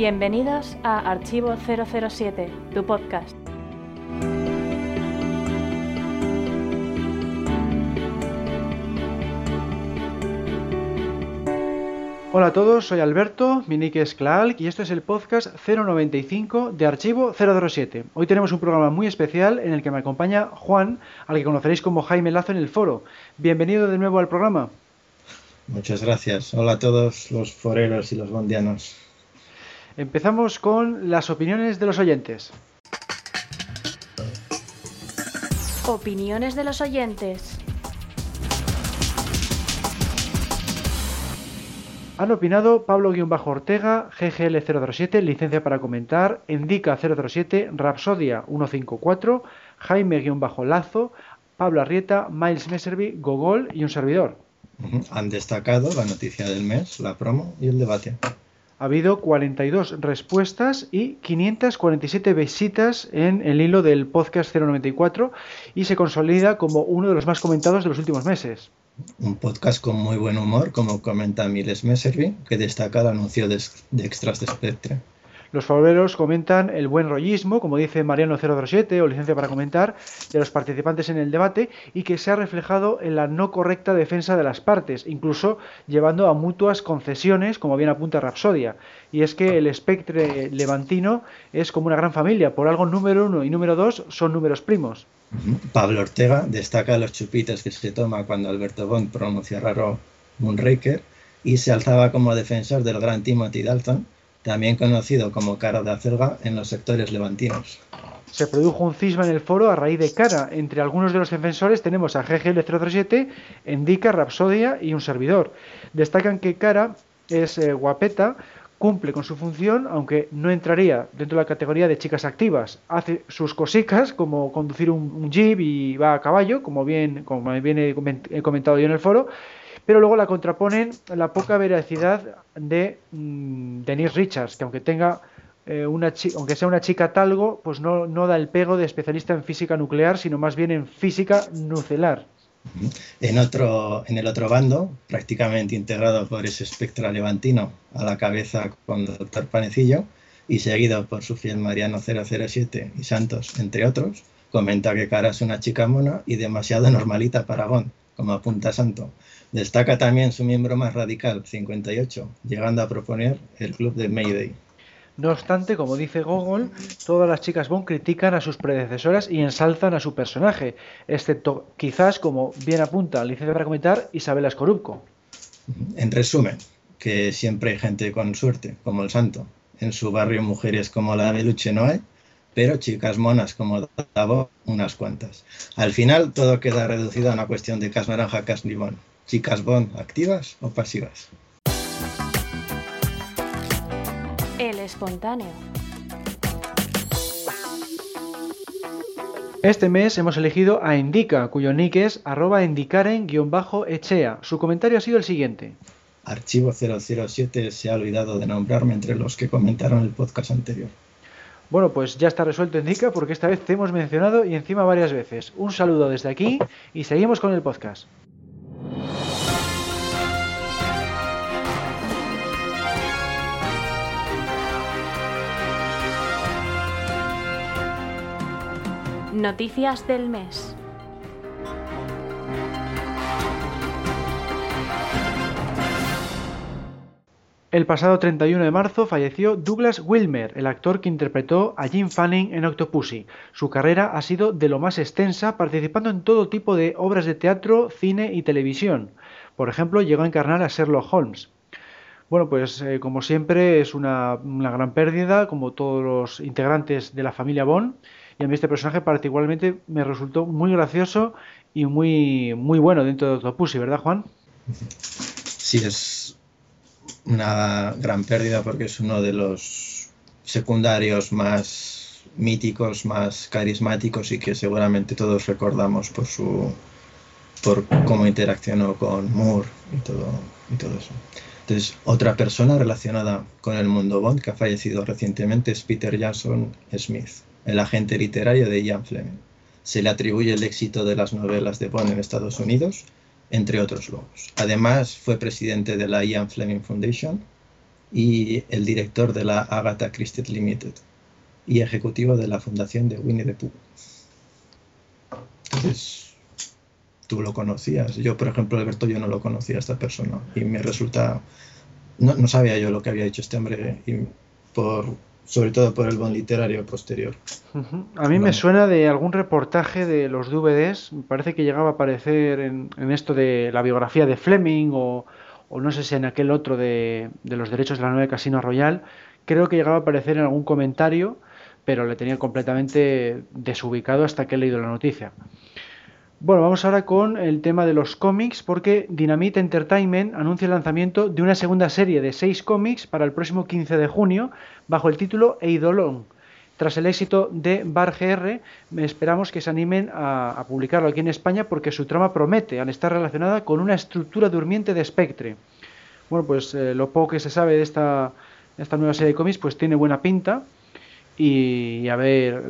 Bienvenidos a Archivo 007, tu podcast. Hola a todos, soy Alberto, mi nick es Klaalk y esto es el podcast 095 de Archivo 007. Hoy tenemos un programa muy especial en el que me acompaña Juan, al que conoceréis como Jaime Lazo en el foro. Bienvenido de nuevo al programa. Muchas gracias. Hola a todos los foreros y los bondianos. Empezamos con las opiniones de los oyentes. Opiniones de los oyentes. Han opinado Pablo-Ortega, GGL007, licencia para comentar, Endica007, Rapsodia 154, Jaime-Lazo, Pablo Arrieta, Miles Messervy, Gogol y un servidor. Han destacado la noticia del mes, la promo y el debate. Ha habido 42 respuestas y 547 visitas en el hilo del podcast 094 y se consolida como uno de los más comentados de los últimos meses. Un podcast con muy buen humor, como comenta Miles Messervy, que destaca el anuncio de, extras de Spectre. Los favoritos comentan el buen rollismo, como dice Mariano 007 o licencia para comentar, de los participantes en el debate y que se ha reflejado en la no correcta defensa de las partes, incluso llevando a mutuas concesiones, como bien apunta Rapsodia. Y es que el espectre levantino es como una gran familia, por algo número uno y número dos son números primos. Pablo Ortega destaca los chupitos que se toma cuando Alberto Bond pronuncia raro Moonraker y se alzaba como defensor del gran Timothy Dalton, también conocido como Cara de Acelga en los sectores levantinos. Se produjo un cisma en el foro a raíz de Cara. Entre algunos de los defensores tenemos a GGL037, Endica, Rapsodia y un servidor. Destacan que Cara es eh, guapeta, cumple con su función, aunque no entraría dentro de la categoría de chicas activas. Hace sus cosicas, como conducir un, jeep y va a caballo, como bien, como bien he comentado yo en el foro, pero luego la contraponen la poca veracidad de mm, Denise Richards, que aunque tenga eh, una aunque sea una chica talgo, pues no, no da el pego de especialista en física nuclear, sino más bien en física nucelar. En, otro, en el otro bando, prácticamente integrado por ese espectro levantino a la cabeza con doctor Panecillo y seguido por su fiel Mariano 007 y Santos, entre otros, comenta que Cara es una chica mona y demasiado normalita para Bond, como apunta Santo. Destaca también su miembro más radical, 58, llegando a proponer el club de Mayday. No obstante, como dice Gogol, todas las chicas Bond critican a sus predecesoras y ensalzan a su personaje, excepto quizás, como bien apunta licencia para comentar, Isabela Escorupco. En resumen, que siempre hay gente con suerte, como el santo. En su barrio mujeres como la Beluche no hay, pero chicas monas como Davo, unas cuantas. Al final todo queda reducido a una cuestión de cas naranja, cas limón. Chicas Bond, ¿activas o pasivas? El espontáneo. Este mes hemos elegido a Indica, cuyo nick es arroba indicaren-echea. Su comentario ha sido el siguiente. Archivo 007 se ha olvidado de nombrarme entre los que comentaron el podcast anterior. Bueno, pues ya está resuelto Indica porque esta vez te hemos mencionado y encima varias veces. Un saludo desde aquí y seguimos con el podcast. Noticias del mes. El pasado 31 de marzo falleció Douglas Wilmer, el actor que interpretó a Jim Fanning en Octopussy. Su carrera ha sido de lo más extensa, participando en todo tipo de obras de teatro, cine y televisión. Por ejemplo, llegó a encarnar a Sherlock Holmes. Bueno, pues eh, como siempre es una, una gran pérdida, como todos los integrantes de la familia Bond y a mí este personaje particularmente me resultó muy gracioso y muy, muy bueno dentro de Octopussy, ¿verdad, Juan? Sí, es una gran pérdida porque es uno de los secundarios más míticos, más carismáticos y que seguramente todos recordamos por su por cómo interaccionó con Moore y todo, y todo eso. Entonces, otra persona relacionada con el mundo Bond que ha fallecido recientemente es Peter Jackson Smith el agente literario de Ian Fleming. Se le atribuye el éxito de las novelas de Bond en Estados Unidos, entre otros logros. Además, fue presidente de la Ian Fleming Foundation y el director de la Agatha Christie Limited y ejecutivo de la fundación de Winnie the Pooh. Entonces, tú lo conocías. Yo, por ejemplo, Alberto, yo no lo conocía a esta persona y me resulta... No, no sabía yo lo que había dicho este hombre y por, sobre todo por el buen literario posterior. A mí me suena de algún reportaje de los DVDs, me parece que llegaba a aparecer en, esto de la biografía de Fleming o, no sé si en aquel otro de, de los derechos de la nueva Casino Royal, creo que llegaba a aparecer en algún comentario, pero le tenía completamente desubicado hasta que he leído la noticia. Bueno, vamos ahora con el tema de los cómics, porque Dynamite Entertainment anuncia el lanzamiento de una segunda serie de seis cómics para el próximo 15 de junio, bajo el título Eidolon. Tras el éxito de Bar GR, esperamos que se animen a, publicarlo aquí en España porque su trama promete, al estar relacionada con una estructura durmiente de Spectre. Bueno, pues eh, lo poco que se sabe de esta, esta nueva serie de cómics, pues tiene buena pinta y, a ver,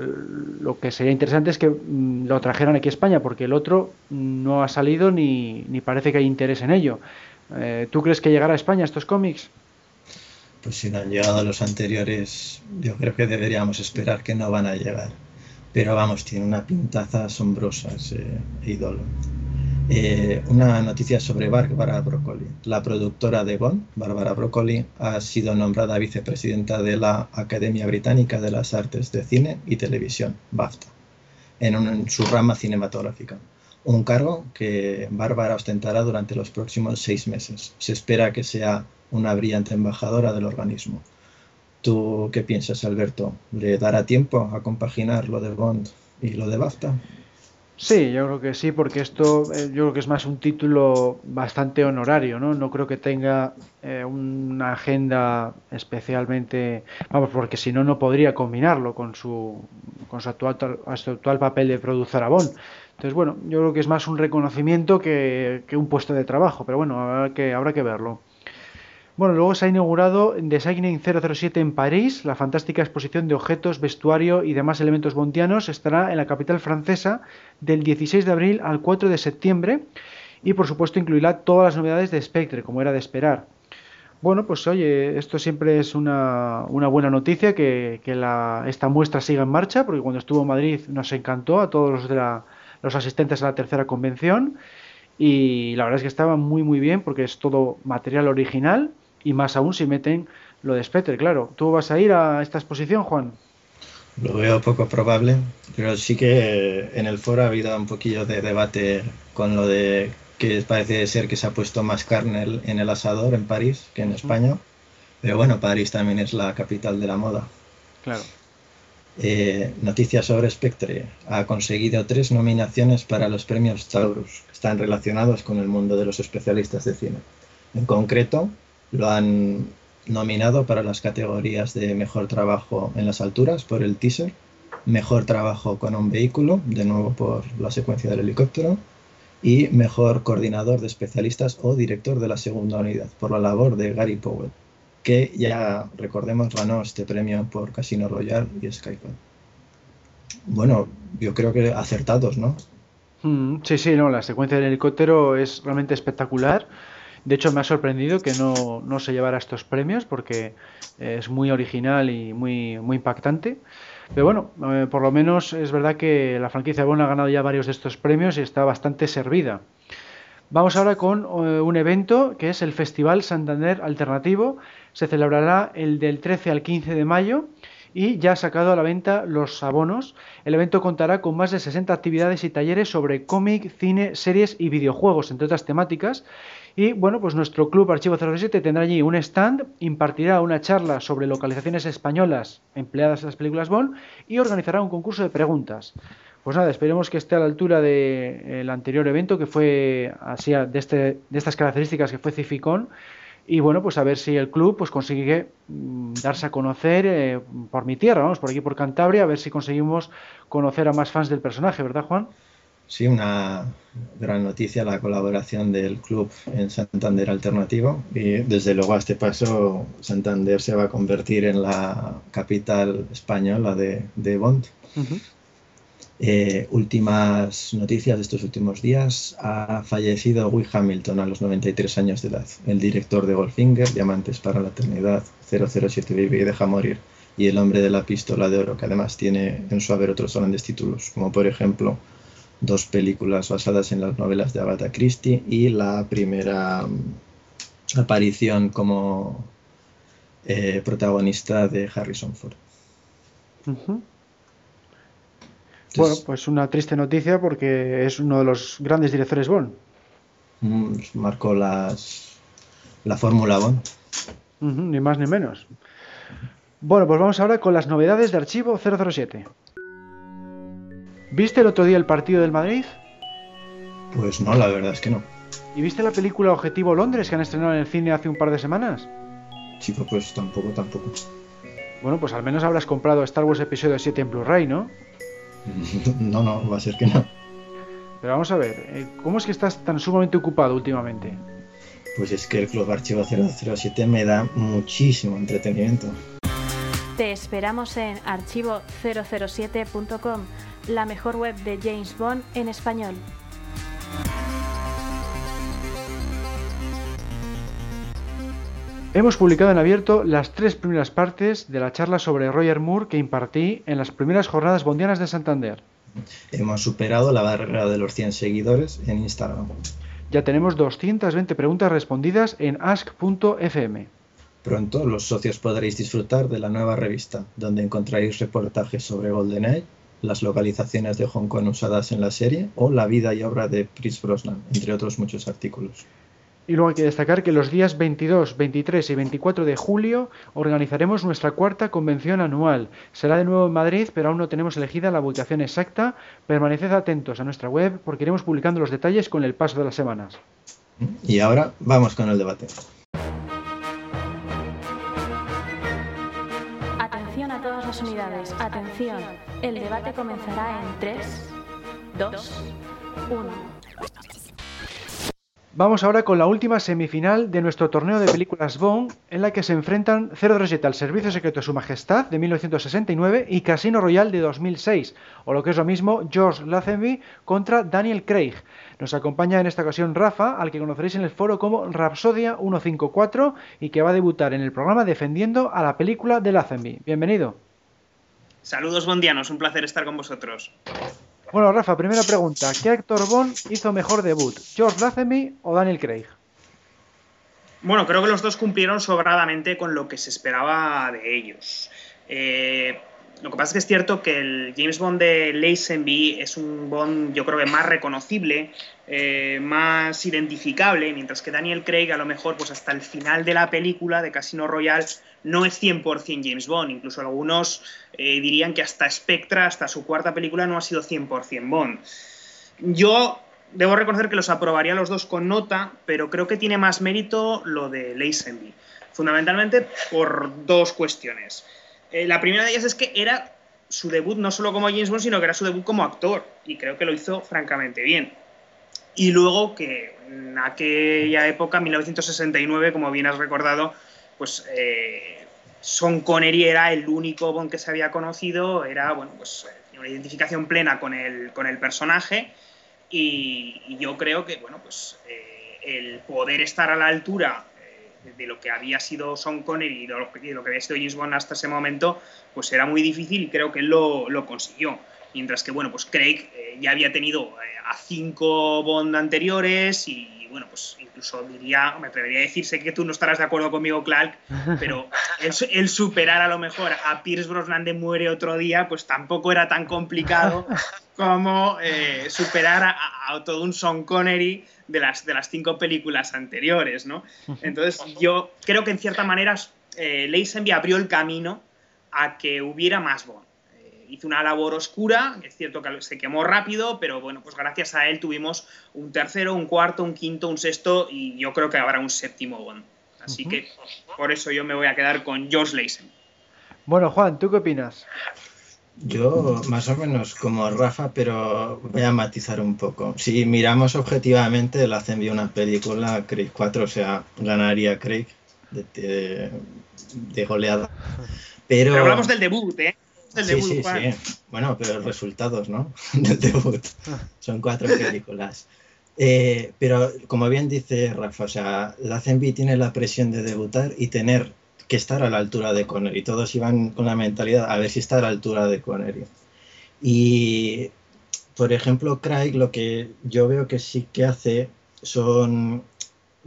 lo que sería interesante es que mm, lo trajeran aquí a España, porque el otro no ha salido ni, parece que hay interés en ello. Eh, ¿Tú crees que llegará a España estos cómics? Pues si no han llegado los anteriores, yo creo que deberíamos esperar que no van a llegar. Pero vamos, tiene una pintaza asombrosa ese ídolo. Eh, una noticia sobre Barbara Broccoli. La productora de Bond, Barbara Broccoli, ha sido nombrada vicepresidenta de la Academia Británica de las Artes de Cine y Televisión, BAFTA, en, su rama cinematográfica. Un cargo que Bárbara ostentará durante los próximos seis meses. Se espera que sea una brillante embajadora del organismo. ¿Tú qué piensas, Alberto? ¿Le dará tiempo a compaginar lo de Bond y lo de BAFTA? Sí, yo creo que sí, porque esto eh, yo creo que es más un título bastante honorario, ¿no? No creo que tenga eh, una agenda especialmente, vamos, porque si no no podría combinarlo con su con su actual, actual papel de productor Bond. Entonces, bueno, yo creo que es más un reconocimiento que, que un puesto de trabajo, pero bueno, habrá que habrá que verlo. Bueno, luego se ha inaugurado Designing 007 en París. La fantástica exposición de objetos, vestuario y demás elementos bondianos estará en la capital francesa del 16 de abril al 4 de septiembre y por supuesto incluirá todas las novedades de Spectre, como era de esperar. Bueno, pues oye, esto siempre es una, buena noticia que, esta muestra siga en marcha, porque cuando estuvo en Madrid nos encantó a todos los, de los asistentes a la tercera convención y la verdad es que estaba muy muy bien porque es todo material original y más aún si meten lo de Spectre, claro. ¿Tú vas a ir a esta exposición, Juan? Lo veo poco probable, pero sí que en el foro ha habido un poquillo de debate con lo de que parece ser que se ha puesto más carne en el asador en París que en España. Pero bueno, París también es la capital de la moda. Claro. Eh, noticias sobre Spectre. Ha conseguido tres nominaciones para los premios Taurus, que están relacionados con el mundo de los especialistas de cine. En concreto, lo han nominado para las categorías de mejor trabajo en las alturas por el teaser, mejor trabajo con un vehículo, de nuevo por la secuencia del helicóptero, y mejor coordinador de especialistas o director de la segunda unidad por la labor de Gary Powell, que ya recordemos ganó este premio por Casino Royale y Skype. Bueno, yo creo que acertados, ¿no? Mm, sí, sí, no, la secuencia del helicóptero es realmente espectacular. De hecho, me ha sorprendido que no, no se llevara estos premios porque es muy original y muy, muy impactante. Pero bueno, eh, por lo menos es verdad que la franquicia Bond ha ganado ya varios de estos premios y está bastante servida. Vamos ahora con eh, un evento que es el Festival Santander Alternativo. Se celebrará el del 13 al 15 de mayo y ya ha sacado a la venta los abonos. El evento contará con más de 60 actividades y talleres sobre cómic, cine, series y videojuegos, entre otras temáticas. Y bueno, pues nuestro club Archivo 07 tendrá allí un stand, impartirá una charla sobre localizaciones españolas empleadas en las películas Bond y organizará un concurso de preguntas. Pues nada, esperemos que esté a la altura del anterior evento que fue así de, este, de estas características que fue Cificón y bueno, pues a ver si el club pues consigue mm, darse a conocer eh, por mi tierra, vamos, por aquí por Cantabria, a ver si conseguimos conocer a más fans del personaje, ¿verdad, Juan? Sí, una gran noticia la colaboración del club en Santander Alternativo y desde luego a este paso Santander se va a convertir en la capital española de, Bond. Eh, últimas noticias de estos últimos días. Ha fallecido Will Hamilton a los 93 años de edad, el director de Goldfinger, Diamantes para la Eternidad, 007 Vive y Deja Morir, y El Hombre de la Pistola de Oro, que además tiene en su haber otros grandes títulos, como por ejemplo dos películas basadas en las novelas de Agatha Christie y la primera mm, aparición como eh, protagonista de Harrison Ford. bueno, pues una triste noticia porque es uno de los grandes directores Bond. Mm, marcó las, la fórmula Bond. ni más ni menos. Bueno, pues vamos ahora con las novedades de Archivo 007. ¿Viste el otro día el partido del Madrid? Pues no, la verdad es que no. ¿Y viste la película Objetivo Londres que han estrenado en el cine hace un par de semanas? Chico, pues tampoco, tampoco. Bueno, pues al menos habrás comprado Star Wars Episodio 7 en Blu-ray, ¿no? No, no, va a ser que no. Pero vamos a ver, eh, ¿cómo es que estás tan sumamente ocupado últimamente? Pues es que el Club Archivo 007 me da muchísimo entretenimiento. Te esperamos en archivo007.com, la mejor web de James Bond en español. Hemos publicado en abierto las tres primeras partes de la charla sobre Roger Moore que impartí en las primeras jornadas bondianas de Santander. Hemos superado la barrera de los 100 seguidores en Instagram. Ya tenemos 220 preguntas respondidas en ask.fm. Pronto los socios podréis disfrutar de la nueva revista, donde encontraréis reportajes sobre GoldenEye, las localizaciones de Hong Kong usadas en la serie o la vida y obra de Chris Brosnan, entre otros muchos artículos. Y luego hay que destacar que los días 22, 23 y 24 de julio organizaremos nuestra cuarta convención anual. Será de nuevo en Madrid, pero aún no tenemos elegida la ubicación exacta. Permaneced atentos a nuestra web porque iremos publicando los detalles con el paso de las semanas. Y ahora vamos con el debate. Unidades. Atención. El debate comenzará en 3, 2, 1. Vamos ahora con la última semifinal de nuestro torneo de películas Bond, en la que se enfrentan 007 al Servicio Secreto de Su Majestad de 1969 y Casino Royale de 2006, o lo que es lo mismo, George Lazenby contra Daniel Craig. Nos acompaña en esta ocasión Rafa, al que conoceréis en el foro como Rapsodia 154 y que va a debutar en el programa defendiendo a la película de Lazenby. Bienvenido. Saludos bondianos, un placer estar con vosotros. Bueno, Rafa, primera pregunta. ¿Qué actor Bond hizo mejor debut? ¿George Lazenby o Daniel Craig? Bueno, creo que los dos cumplieron sobradamente con lo que se esperaba de ellos. Eh, lo que pasa es que es cierto que el James Bond de Lazenby es un Bond, yo creo que más reconocible, eh, más identificable, mientras que Daniel Craig, a lo mejor, pues hasta el final de la película de Casino Royale, no es 100% James Bond. Incluso algunos eh, dirían que hasta Spectra, hasta su cuarta película, no ha sido 100% Bond. Yo debo reconocer que los aprobaría los dos con nota, pero creo que tiene más mérito lo de Lazenby. Fundamentalmente por dos cuestiones. Eh, la primera de ellas es que era su debut no solo como James Bond, sino que era su debut como actor. Y creo que lo hizo francamente bien. Y luego que en aquella época, 1969, como bien has recordado, pues eh, Sean Connery era el único Bond que se había conocido, era, bueno, pues eh, una identificación plena con el, con el personaje. Y, yo creo que, bueno, pues el poder estar a la altura de lo que había sido Sean Connery y de lo, que, había sido James Bond hasta ese momento, pues era muy difícil y creo que él lo, consiguió. Mientras que, bueno, pues Craig eh, ya había tenido eh, a cinco Bond anteriores y, bueno, pues incluso diría, me atrevería a decir, sé que tú no estarás de acuerdo conmigo, Clark, pero el, superar a lo mejor a Pierce Brosnan de Muere otro día, pues tampoco era tan complicado como eh, superar a, a, todo un Sean Connery de las, de las cinco películas anteriores, ¿no? Entonces yo creo que en cierta manera eh, Lazenby abrió el camino a que hubiera más Bond. Hizo una labor oscura, es cierto que se quemó rápido, pero bueno, pues gracias a él tuvimos un tercero, un cuarto, un quinto, un sexto y yo creo que habrá un séptimo Bond. Así que por eso yo me voy a quedar con George Lazenby. Bueno, Juan, ¿tú qué opinas? Yo más o menos como Rafa, pero voy a matizar un poco. Si miramos objetivamente, la hacen una película, Craig 4, o sea, ganaría Craig de, de, goleada. Pero... hablamos del debut, ¿eh? El Sí, debut, sí, Juan. sí. Bueno, pero los resultados, ¿no? Del debut. Son cuatro películas. Eh, pero como bien dice Rafa, o sea, la CNB tiene la presión de debutar y tener que estar a la altura de Connery. Todos iban con la mentalidad a ver si está a la altura de Connery. Y, por ejemplo, Craig lo que yo veo que sí que hace son...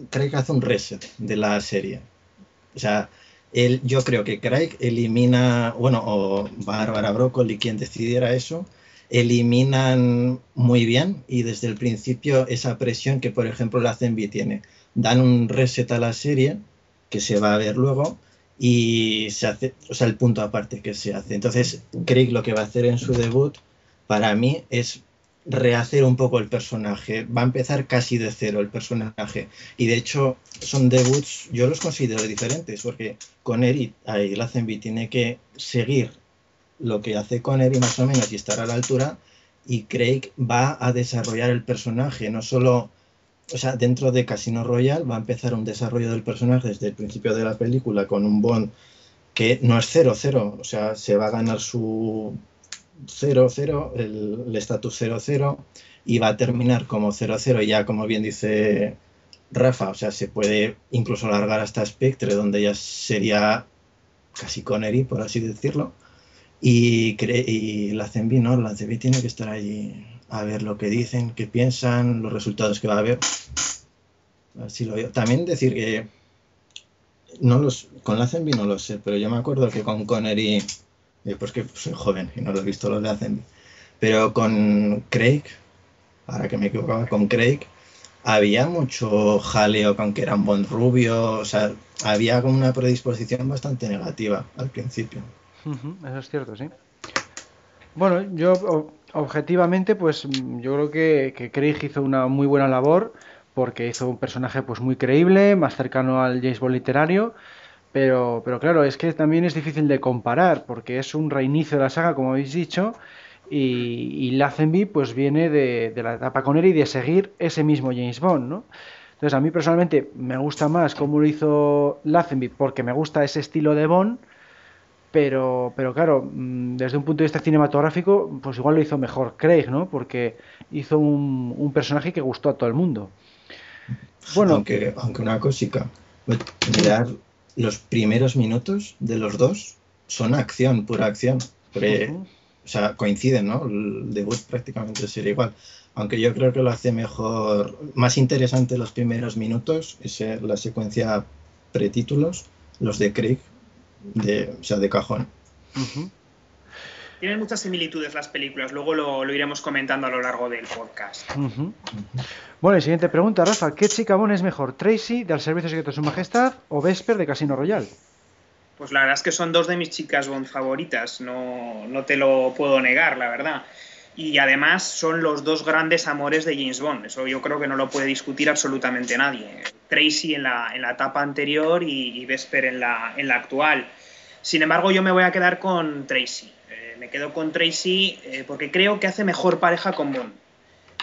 Craig hace un reset de la serie. O sea, él, yo creo que Craig elimina, bueno, o Bárbara Broccoli, quien decidiera eso, eliminan muy bien y desde el principio esa presión que, por ejemplo, la CNB tiene. Dan un reset a la serie, que se va a ver luego, y se hace, o sea, el punto aparte que se hace. Entonces, Craig lo que va a hacer en su debut, para mí, es rehacer un poco el personaje. Va a empezar casi de cero el personaje. Y de hecho, son debuts, yo los considero diferentes, porque Connery, ahí la CNB tiene que seguir lo que hace Connery más o menos y estar a la altura. Y Craig va a desarrollar el personaje, no solo, o sea, dentro de Casino Royale va a empezar un desarrollo del personaje desde el principio de la película con un Bond que no es 0-0, o sea, se va a ganar su 0-0, el estatus 0-0, y va a terminar como 0-0, y ya como bien dice Rafa, o sea, se puede incluso alargar hasta Spectre, donde ya sería casi Connery, por así decirlo. Y, la CNB, ¿no? La CNB tiene que estar allí a ver lo que dicen, qué piensan, los resultados que va a haber. Así lo. También decir que no los, con la CNB no lo sé, pero yo me acuerdo que con Connery, eh, pues que soy joven y no lo he visto lo de CNB, pero con Craig, ahora que me equivocaba, con Craig, había mucho jaleo con que era un Bond rubio, o sea, había como una predisposición bastante negativa al principio. Eso es cierto, sí. Bueno, yo objetivamente, pues mm, yo creo que, que Craig hizo una muy buena labor porque hizo un personaje pues muy creíble, más cercano al James Bond literario, pero, pero claro, es que también es difícil de comparar porque es un reinicio de la saga, como habéis dicho, y, y Lazenby pues viene de, de la etapa con él y de seguir ese mismo James Bond, ¿no? Entonces a mí personalmente me gusta más cómo lo hizo Lazenby porque me gusta ese estilo de Bond, pero, pero claro, mm, desde un punto de vista cinematográfico, pues igual lo hizo mejor Craig, ¿no? Porque hizo un, un personaje que gustó a todo el mundo. Bueno, Aunque, aunque una mirar los primeros minutos de los dos son acción, pura acción. Porque, o sea, coinciden, ¿no? El debut prácticamente sería igual. Aunque yo creo que lo hace mejor, más interesante los primeros minutos, es eh, la secuencia pretítulos, los de Craig, de, o sea, de cajón. Tienen muchas similitudes las películas, luego lo, lo iremos comentando a lo largo del podcast. Bueno, y siguiente pregunta, Rafa. ¿Qué chica Bond es mejor, Tracy de Al Servicio Secreto de Su Majestad o Vesper de Casino Royale? Pues la verdad es que son dos de mis chicas Bond favoritas, no, no te lo puedo negar, la verdad. Y además son los dos grandes amores de James Bond, eso yo creo que no lo puede discutir absolutamente nadie. Tracy en la, en la etapa anterior y, y Vesper en la, en la actual. Sin embargo, yo me voy a quedar con Tracy. Me quedo con Tracy eh, porque creo que hace mejor pareja con Bond.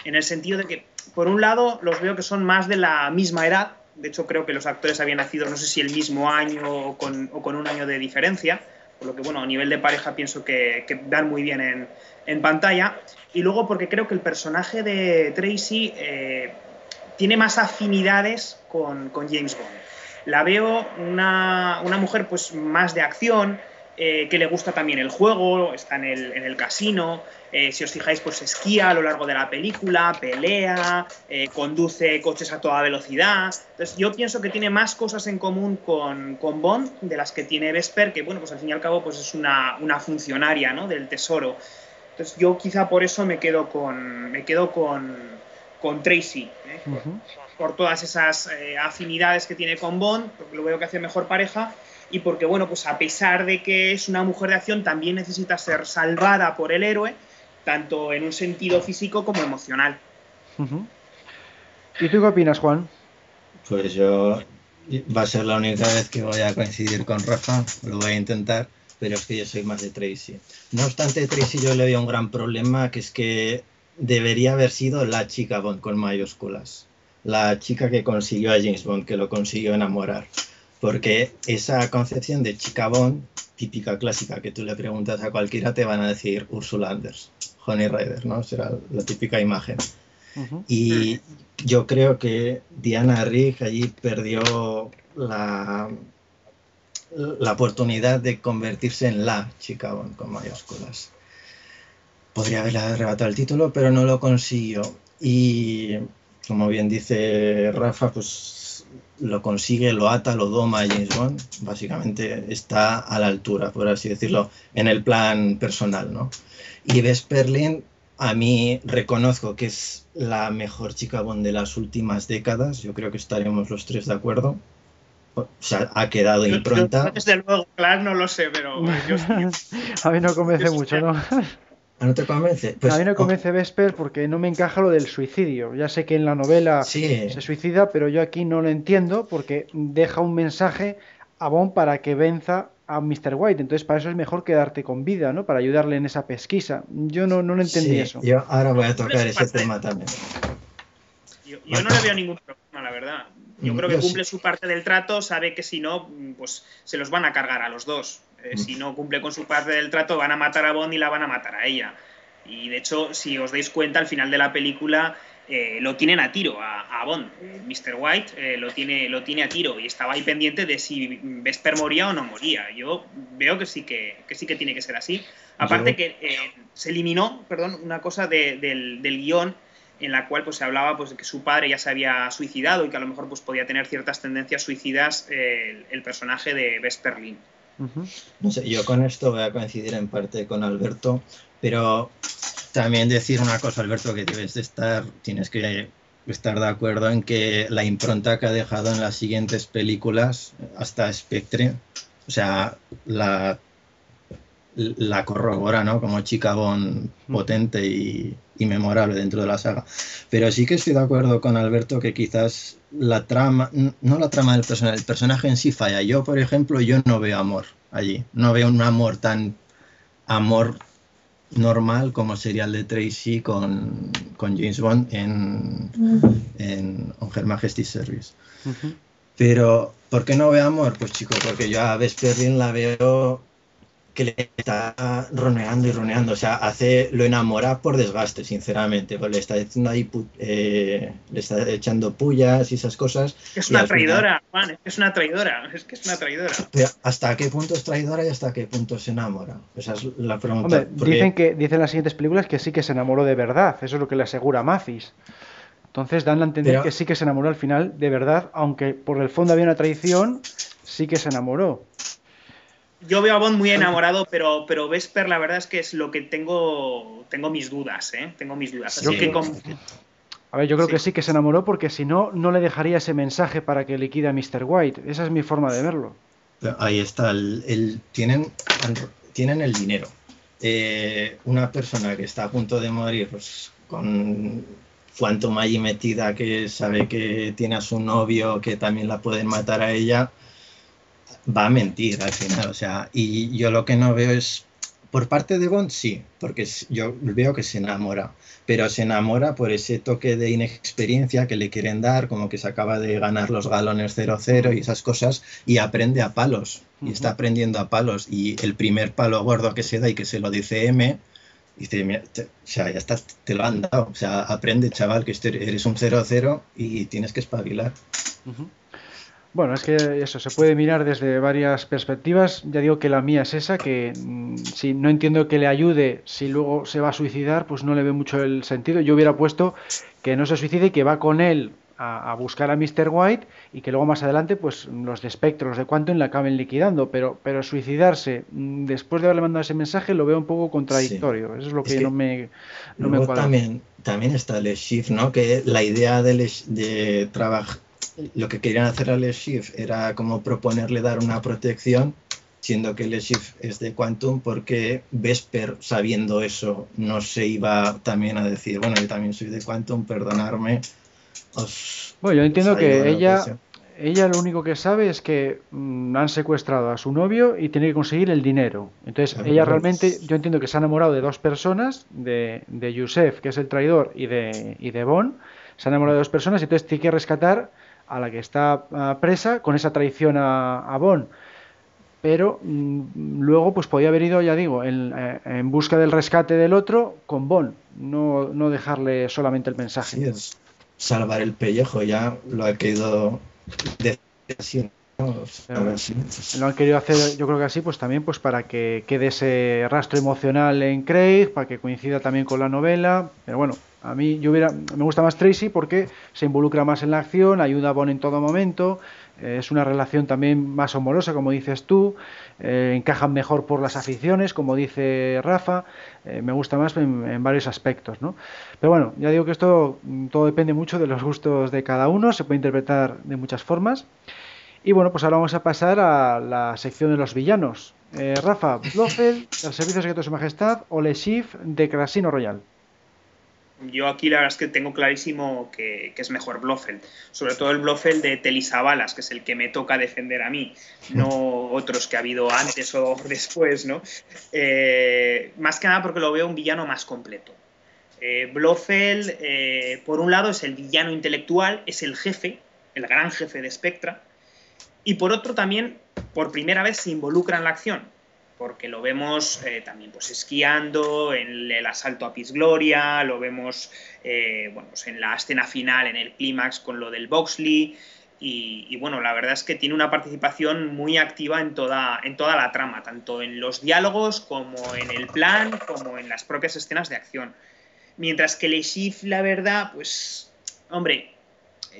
En el sentido de que, por un lado, los veo que son más de la misma edad. De hecho, creo que los actores habían nacido, no sé si el mismo año o con, un año de diferencia. Por lo que, bueno, a nivel de pareja pienso que, que dan muy bien en, en pantalla. Y luego porque creo que el personaje de Tracy eh, tiene más afinidades con, con James Bond. La veo una, una mujer pues más de acción, eh, que le gusta también el juego, está en el, en el casino, eh, si os fijáis pues esquía a lo largo de la película, pelea, eh, conduce coches a toda velocidad. Entonces yo pienso que tiene más cosas en común con, con Bond de las que tiene Vesper, que bueno, pues al fin y al cabo pues es una, una funcionaria ¿no? del tesoro. Entonces yo quizá por eso me quedo con, me quedo con, con Tracy, por, todas esas afinidades que tiene con Bond, lo veo que hace mejor pareja y porque, bueno, pues a pesar de que es una mujer de acción, también necesita ser salvada por el héroe, tanto en un sentido físico como emocional. ¿Y tú qué opinas, Juan? Pues yo va a ser la única vez que voy a coincidir con Rafa, lo voy a intentar, pero es que yo soy más de Tracy. No obstante, Tracy yo le veo un gran problema, que es que debería haber sido la chica Bond con mayúsculas. La chica que consiguió a James Bond, que lo consiguió enamorar. Porque esa concepción de chica Bond, típica clásica que tú le preguntas a cualquiera, te van a decir Ursula Anders, Honey Rider, ¿no? Será la típica imagen. Y yo creo que Diana Rigg allí perdió la, la oportunidad de convertirse en la chica Bond con mayúsculas. Podría haberle arrebatado el título, pero no lo consiguió. Y como bien dice Rafa, pues lo consigue, lo ata, lo doma James Bond. Básicamente está a la altura, por así decirlo, en el plan personal, ¿no? Y Vesperlin, a mí reconozco que es la mejor chica Bond de las últimas décadas. Yo creo que estaremos los tres de acuerdo. O sea, ha quedado impronta. desde luego, claro, no lo sé, pero yo A mí no convence mucho, ¿no? ¿No te convence? Pues, a mí no oh, convence Vesper porque no me encaja lo del suicidio. Ya sé que en la novela Sí. se suicida, pero yo aquí no lo entiendo porque deja un mensaje a Bond para que venza a Mr. White. Entonces, para eso es mejor quedarte con vida, ¿no? Para ayudarle en esa pesquisa. Yo no, no lo entendí sí, eso. Yo ahora voy a tocar ese parte- tema también. Yo, yo no le veo ningún problema, la verdad. Yo Mm, creo que yo sí. cumple su parte del trato, sabe que si no, pues se los van a cargar a los dos. Eh. Si no cumple con su parte del trato, van a matar a Bond y la van a matar a ella. Y de hecho, si os dais cuenta, al final de la película eh, lo tienen a tiro a, a Bond. Eh, Mr. White eh, lo, tiene, lo tiene a tiro y estaba ahí pendiente de si Vesper moría o no moría. Yo veo que sí que, que sí que tiene que ser así. Aparte Yo- que eh, se eliminó, perdón, una cosa de- del, del guion en la cual pues se hablaba pues de que su padre ya se había suicidado y que a lo mejor pues podía tener ciertas tendencias suicidas el, el personaje de No sé, yo con esto voy a coincidir en parte con Alberto, pero también decir una cosa, Alberto, que debes de estar, tienes que estar de acuerdo en que la impronta que ha dejado en las siguientes películas, hasta Spectre, o sea, la, la corrobora, ¿no? Como chica Bond potente y, y memorable dentro de la saga. Pero sí que estoy de acuerdo con Alberto que quizás la trama, no la trama del personaje, el personaje en sí falla. Yo, por ejemplo, yo no veo amor allí. No veo un amor tan amor normal como sería el de Tracy con, con James Bond en, en On Her Majesty's Service. Pero, ¿por qué no veo amor? Pues chico, porque yo a Vesperlin la veo que le está roneando y roneando. O sea, hace, lo enamora por desgaste, sinceramente. Pues le está diciendo ahí, pu- eh, le está echando pullas y esas cosas. Es una al final- traidora, Juan, es una traidora, es que es una traidora. Pero, ¿Hasta qué punto es traidora y hasta qué punto se enamora? Esa es la pregunta. Hombre, porque- dicen que dicen las siguientes películas que sí que se enamoró de verdad. Eso es lo que le asegura Mathis. Entonces dan a entender Pero- que sí que se enamoró al final de verdad, aunque por el fondo había una traición, sí que se enamoró. Yo veo a Bond muy enamorado, pero, pero Vesper la verdad es que es lo que tengo, tengo mis dudas, ¿eh? Tengo mis dudas. Así Sí. que con- A ver, yo creo Sí. que sí que se enamoró porque si no, no le dejaría ese mensaje para que liquide a Mr. White. Esa es mi forma de verlo. Ahí está, el, el- tienen, tienen el dinero. Eh, una persona que está a punto de morir, pues con Quantum allí metida, que sabe que tiene a su novio, que también la pueden matar a ella, va a mentir al final. O sea, y yo lo que no veo es, por parte de Bond, sí, porque yo veo que se enamora, pero se enamora por ese toque de inexperiencia que le quieren dar, como que se acaba de ganar los galones 0-0 y esas cosas, y aprende a palos, y está aprendiendo a palos, y el primer palo gordo que se da y que se lo dice M, dice, "Mira, te- o sea, ya está, te lo han dado, o sea, aprende chaval que este- eres un 0-0 y tienes que espabilar. Bueno, es que eso se puede mirar desde varias perspectivas. Ya digo que la mía es esa, que mm, si no entiendo que le ayude, si luego se va a suicidar, pues no le ve mucho el sentido. Yo hubiera puesto que no se suicide y que va con él a, a buscar a Mr. White y que luego más adelante pues los de Spectre, los de Quantum le acaben liquidando. Pero, pero suicidarse mm, después de haberle mandado ese mensaje lo veo un poco contradictorio. Eso es lo Es que, que no me, no me cuadra. también, también está el shift, ¿no? Que la idea sh- de trabajar, lo que querían hacer al shift era como proponerle dar una protección, siendo que el shift es de Quantum, porque Vesper, sabiendo eso, no se iba también a decir, bueno, yo también soy de Quantum, perdonarme. os- Bueno, yo entiendo que a ella, ella lo único que sabe es que mm, han secuestrado a su novio y tiene que conseguir el dinero. Entonces, ella realmente, yo entiendo que se ha enamorado de dos personas, de, de Yusef, que es el traidor, y de, y de Bon. Se ha enamorado de dos personas y entonces tiene que rescatar a la que está ah, presa con esa traición a, a Bond pero mm, luego pues podía haber ido, ya digo, en, eh, en, busca del rescate del otro con Bond, no, no dejarle solamente el mensaje. Sí, es salvar el pellejo, ya lo ha querido decir. Lo han querido hacer, yo creo que así, pues también pues para que quede ese rastro emocional en Craig, para que coincida también con la novela. Pero bueno, a mí yo me gusta más Tracy porque se involucra más en la acción, ayuda a Bond en todo momento, eh, es una relación también más amorosa, como dices tú, eh, encajan mejor por las aficiones, como dice Rafa, eh, me gusta más en, varios aspectos, ¿no? Pero bueno, ya digo que esto mm, todo depende mucho de los gustos de cada uno, se puede interpretar de muchas formas. Y bueno, pues ahora vamos a pasar a la sección de los villanos. Rafa, Blofeld, el Servicio Secreto de Su Majestad o Le de Casino Royal. Yo aquí la verdad es que tengo clarísimo que, que, es mejor Blofeld. Sobre todo el Blofeld de Telisabalas, que es el que me toca defender a mí, no otros que ha habido antes o después, ¿no? Eh, más que nada porque lo veo un villano más completo. Eh, Blofeld, eh, por un lado, es el villano intelectual, es el jefe, el gran jefe de Spectra, y por otro también, por primera vez, se involucra en la acción porque lo vemos eh, también pues, esquiando en el asalto a Gloria, lo vemos eh, bueno, pues en la escena final, en el clímax con lo del Boxley, y, bueno, la verdad es que tiene una participación muy activa en toda, en toda la trama, tanto en los diálogos como en el plan, como en las propias escenas de acción. Mientras que Le la verdad, pues, hombre,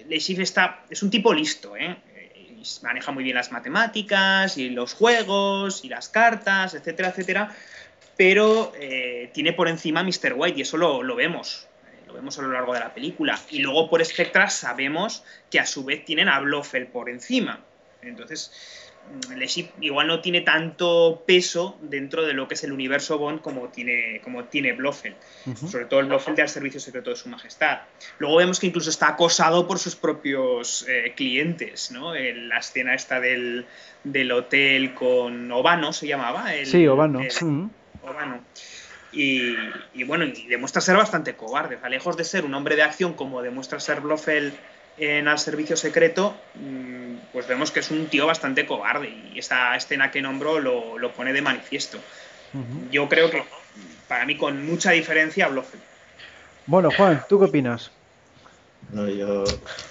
Le está, es un tipo listo, ¿eh? Maneja muy bien las matemáticas y los juegos y las cartas, etcétera, etcétera, pero eh, tiene por encima a Mr. White y eso lo, lo vemos, eh, lo vemos a lo largo de la película. Y luego por Spectra sabemos que a su vez tienen a Blofeld por encima. Entonces, Le igual no tiene tanto peso dentro de lo que es el universo Bond como tiene, como tiene Blofeld. Uh -huh. Sobre todo el Blofeld del Servicio Secreto de Su Majestad. Luego vemos que incluso está acosado por sus propios eh, clientes, ¿no? La escena esta del, del, hotel con Obano, se llamaba. El, sí, Obano. El, uh -huh. Obano. Y, y, bueno, y demuestra ser bastante cobarde. O sea, lejos de ser un hombre de acción como demuestra ser Blofeld en Al Servicio Secreto, mm, pues vemos que es un tío bastante cobarde y esta escena que nombró lo, lo pone de manifiesto. Uh -huh. Yo creo que para mí con mucha diferencia Blofeld. Bueno, Juan, ¿tú qué opinas? No, yo,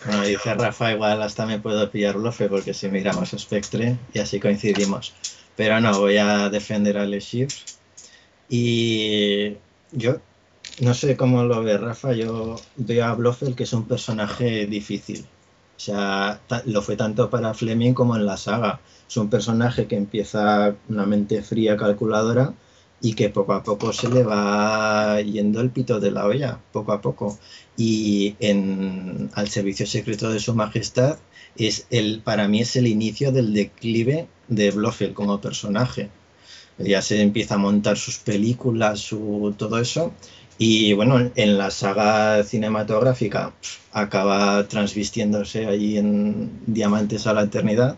como dice Rafa, igual hasta me puedo pillar Blofeld porque si miramos Spectre y así coincidimos. Pero no, voy a defender a Le Chiffre. Y yo no sé cómo lo ve Rafa, yo veo a Blofeld que es un personaje difícil. O sea, lo fue tanto para Fleming como en la saga. Es un personaje que empieza una mente fría, calculadora, y que poco a poco se le va yendo el pito de la olla, poco a poco. Y en Al Servicio Secreto de Su Majestad, es el, para mí es el inicio del declive de Blofeld como personaje. Ya se empieza a montar sus películas, su, todo eso, y bueno, en la saga cinematográfica acaba transvistiéndose allí en Diamantes a la Eternidad.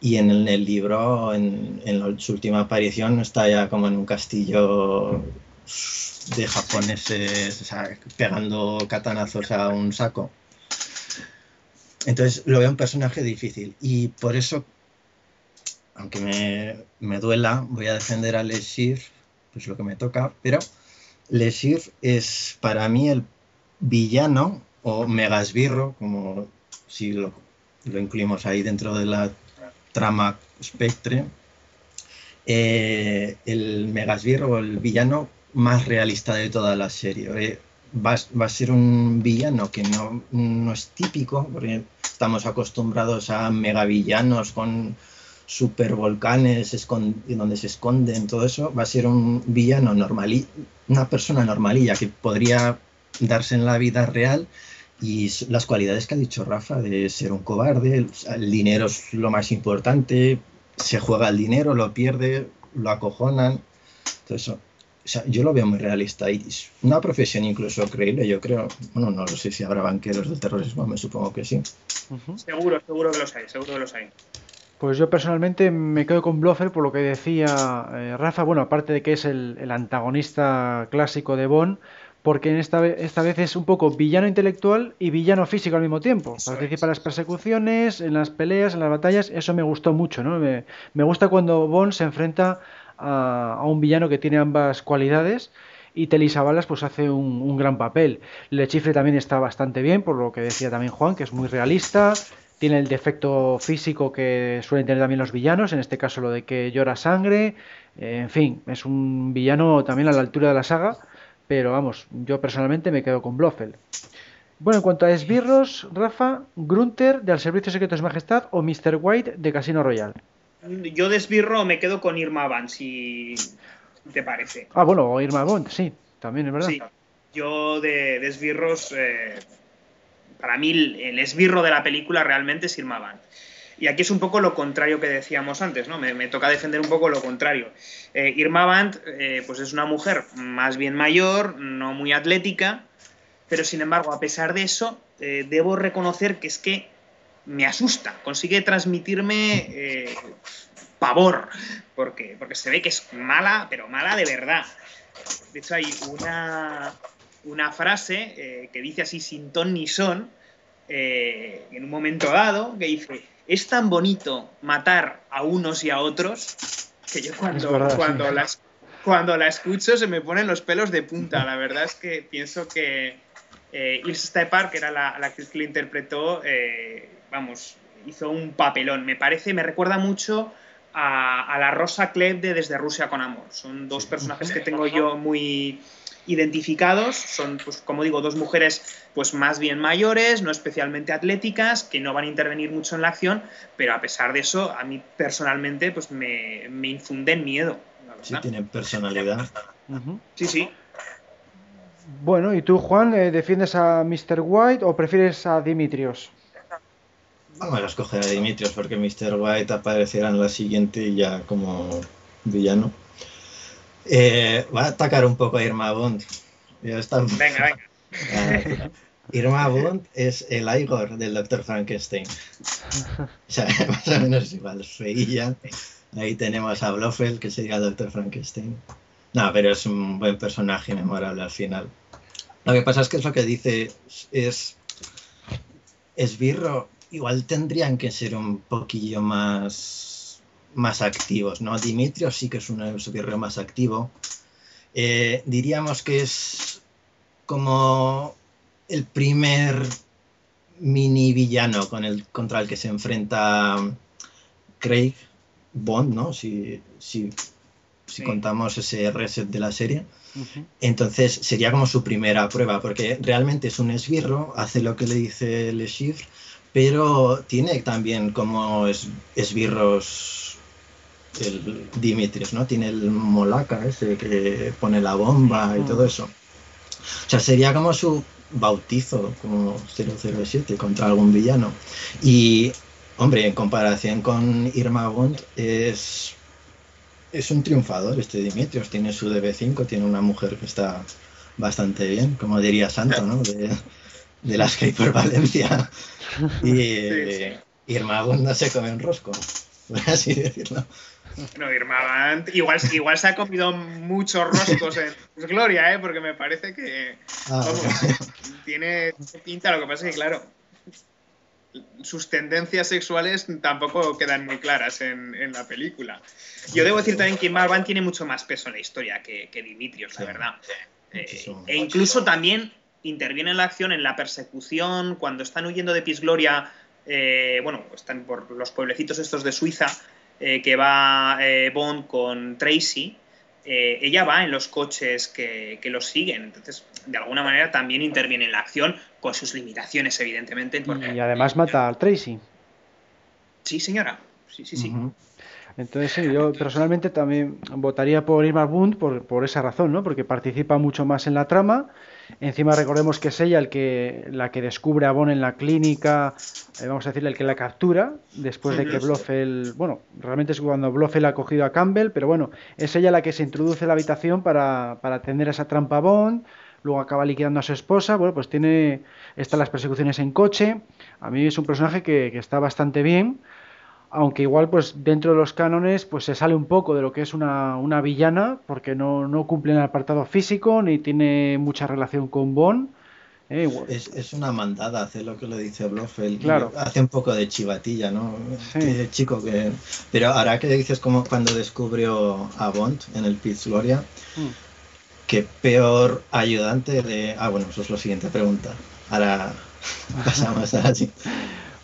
Y en el, libro, en, su última aparición, está ya como en un castillo de japoneses, o sea, pegando catanazos a un saco. Entonces lo veo un personaje difícil. Y por eso, aunque me, me duela, voy a defender a Le Chiffre, pues lo que me toca, pero le Chiffre es para mí el villano o megasbirro, como si lo, lo, incluimos ahí dentro de la trama Spectre, eh, el megasbirro o el villano más realista de toda la serie. Eh, va, va, a ser un villano que no, no es típico, porque estamos acostumbrados a megavillanos con supervolcanes donde se esconden, todo eso, va a ser un villano normal, una persona normalilla que podría darse en la vida real y las cualidades que ha dicho Rafa de ser un cobarde, el, el dinero es lo más importante, se juega el dinero, lo pierde, lo acojonan, todo eso. O sea, yo lo veo muy realista y es una profesión incluso creíble, yo creo. Bueno, no lo sé si habrá banqueros del terrorismo, me supongo que sí. Uh -huh. Seguro, seguro que los hay, seguro que los hay. Pues yo personalmente me quedo con Blofeld por lo que decía eh, Rafa. Bueno, aparte de que es el, el, antagonista clásico de Bond, porque en esta, esta vez es un poco villano intelectual y villano físico al mismo tiempo. Participa en las persecuciones, en las peleas, en las batallas, eso me gustó mucho, ¿no? Me, me gusta cuando Bond se enfrenta a, a, un villano que tiene ambas cualidades y Telly Savalas pues hace un, un, gran papel. Le Chifre también está bastante bien, por lo que decía también Juan, que es muy realista, tiene el defecto físico que suelen tener también los villanos, en este caso lo de que llora sangre, en fin, es un villano también a la altura de la saga pero vamos, yo personalmente me quedo con Blofeld. Bueno, en cuanto a esbirros, Rafa, Grunter de Al Servicio Secreto de Su Majestad o Mr. White de Casino Royale. Yo de esbirro me quedo con Irma Bond, si te parece. Ah, bueno, Irma Bond, sí, también es verdad. Sí, yo de, de esbirros, eh, para mí el esbirro de la película realmente es Irma Bond. Y aquí es un poco lo contrario que decíamos antes, ¿no? Me, toca defender un poco lo contrario. Eh, Irma Band, eh, pues es una mujer más bien mayor, no muy atlética, pero sin embargo, a pesar de eso, eh, debo reconocer que es que me asusta, consigue transmitirme pavor, porque, porque se ve que es mala, pero mala de verdad. De hecho, hay una, una frase que dice así sin ton ni son, en un momento dado, que dice, es tan bonito matar a unos y a otros que yo cuando, cuando, las, cuando la escucho se me ponen los pelos de punta. La verdad es que pienso que eh, Ilse que era la, actriz que lo interpretó, eh, vamos, hizo un papelón. Me parece, me recuerda mucho a, la Rosa Klebb de Desde Rusia con Amor. Son dos personajes que tengo yo muy identificados. Son, pues, como digo, dos mujeres pues más bien mayores, no especialmente atléticas, que no van a intervenir mucho en la acción, pero a pesar de eso, a mí personalmente pues me, me infunden miedo. Sí, tienen personalidad. Sí, sí. Bueno, ¿y tú, Juan, eh, defiendes a Mr. White o prefieres a Dimitrios? Vamos a escoger a Dimitrios porque Mr. White aparecerá en la siguiente ya como villano. Eh, va a atacar un poco a Irma Bond. Venga, venga. Irma Bond es el Igor del Dr. Frankenstein. O sea, más o menos igual, feilla. Ahí tenemos a Blofeld, que sería el Dr. Frankenstein. No, pero es un buen personaje memorable al final. Lo que pasa es que es lo que dice es esbirro igual tendrían que ser un poquillo más más activos, ¿no? Dimitrios sí que es un esbirro más activo. Eh, diríamos que es como el primer mini villano con el, contra el que se enfrenta Craig Bond, ¿no? Si, si, si contamos ese reset de la serie. Entonces sería como su primera prueba, porque realmente es un esbirro, hace lo que le dice Le Chiffre, pero tiene también como es, esbirros el Dimitrios, ¿no? Tiene el Molaka ese que pone la bomba y todo eso. O sea, sería como su bautizo como 007 contra algún villano. Y, hombre, en comparación con Irma Bond, es, es un triunfador este Dimitrios. Tiene su DB5, tiene una mujer que está bastante bien, como diría Santo, ¿no? De, de las que hay por Valencia. Y Irma Bond no se come un rosco, por así decirlo. No, Irma igual, igual se ha comido muchos roscos en Gloria, ¿eh? porque me parece que ah, tiene pinta, lo que pasa es que, claro, sus tendencias sexuales tampoco quedan muy claras en, la película. Yo debo decir también que Marvan tiene mucho más peso en la historia que, Dimitrios, la verdad. Eh, e incluso también interviene en la acción, en la persecución, cuando están huyendo de Pisgloria, eh, bueno, están por los pueblecitos estos de Suiza, eh, que va eh, Bond con Tracy, eh, ella va en los coches que, que, los siguen. Entonces, de alguna manera también interviene en la acción, con sus limitaciones, evidentemente. Y además mata a Tracy. Sí, señora. Sí, sí, sí. Entonces, sí, yo personalmente también votaría por Irma Bund por, por, esa razón, ¿no? Porque participa mucho más en la trama Encima recordemos que es ella el que, la que descubre a Bond en la clínica, eh, vamos a decirle el que la captura, después de que Blofeld, bueno, realmente es cuando Blofeld ha cogido a Campbell, pero bueno, es ella la que se introduce en la habitación para, para atender a esa trampa a Bond, luego acaba liquidando a su esposa, bueno, pues tiene, están las persecuciones en coche, a mí es un personaje que, que está bastante bien, aunque igual pues dentro de los cánones pues se sale un poco de lo que es una, una villana porque no, no cumple el apartado físico ni tiene mucha relación con Bond eh, es, una mandada hacer lo que lo dice Blofeld. Claro. Hace un poco de chivatilla, ¿no? Sí. chico que. Pero ahora que dices como cuando descubrió a Bond en el Piz Gloria, mm. ¿qué peor ayudante de. Ah, bueno, eso es la siguiente pregunta. Ahora pasamos a así.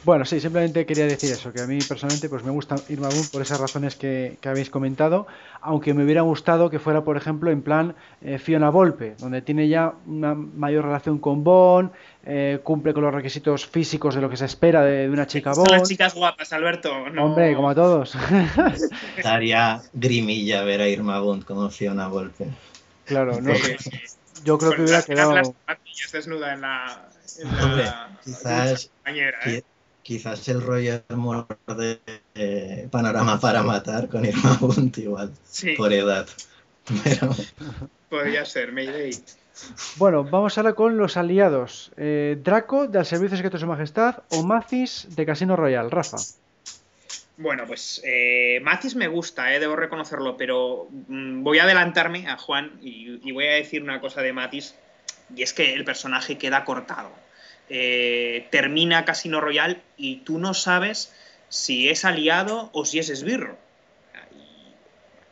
Bueno, sí, simplemente quería decir eso, que a mí personalmente pues me gusta Irma Boom por esas razones que, habéis comentado, aunque me hubiera gustado que fuera, por ejemplo, en plan eh, Fiona Volpe, donde tiene ya una mayor relación con Bond, eh, cumple con los requisitos físicos de lo que se espera de, una chica Bond. Son las chicas guapas, Alberto. Hombre, como a todos. Estaría grimilla ver a Irma Bond como Fiona Volpe. Claro, no. Yo creo que hubiera quedado. desnuda en la. Hombre, quizás, ¿eh? Quizás el Roger Moore de eh, Panorama para Matar con Irma Bunt igual, por edad. Podría ser, Mayday. Bueno, vamos ahora con los aliados. Eh, Draco, del Servicio Secreto de Su Majestad, o Macis, de Casino Royal. Rafa. Bueno, pues eh, Macis me gusta, eh, debo reconocerlo, pero mm, voy a adelantarme a Juan y, y, voy a decir una cosa de Matis, y es que el personaje queda cortado. Eh, termina Casino Royal y tú no sabes si es aliado o si es esbirro.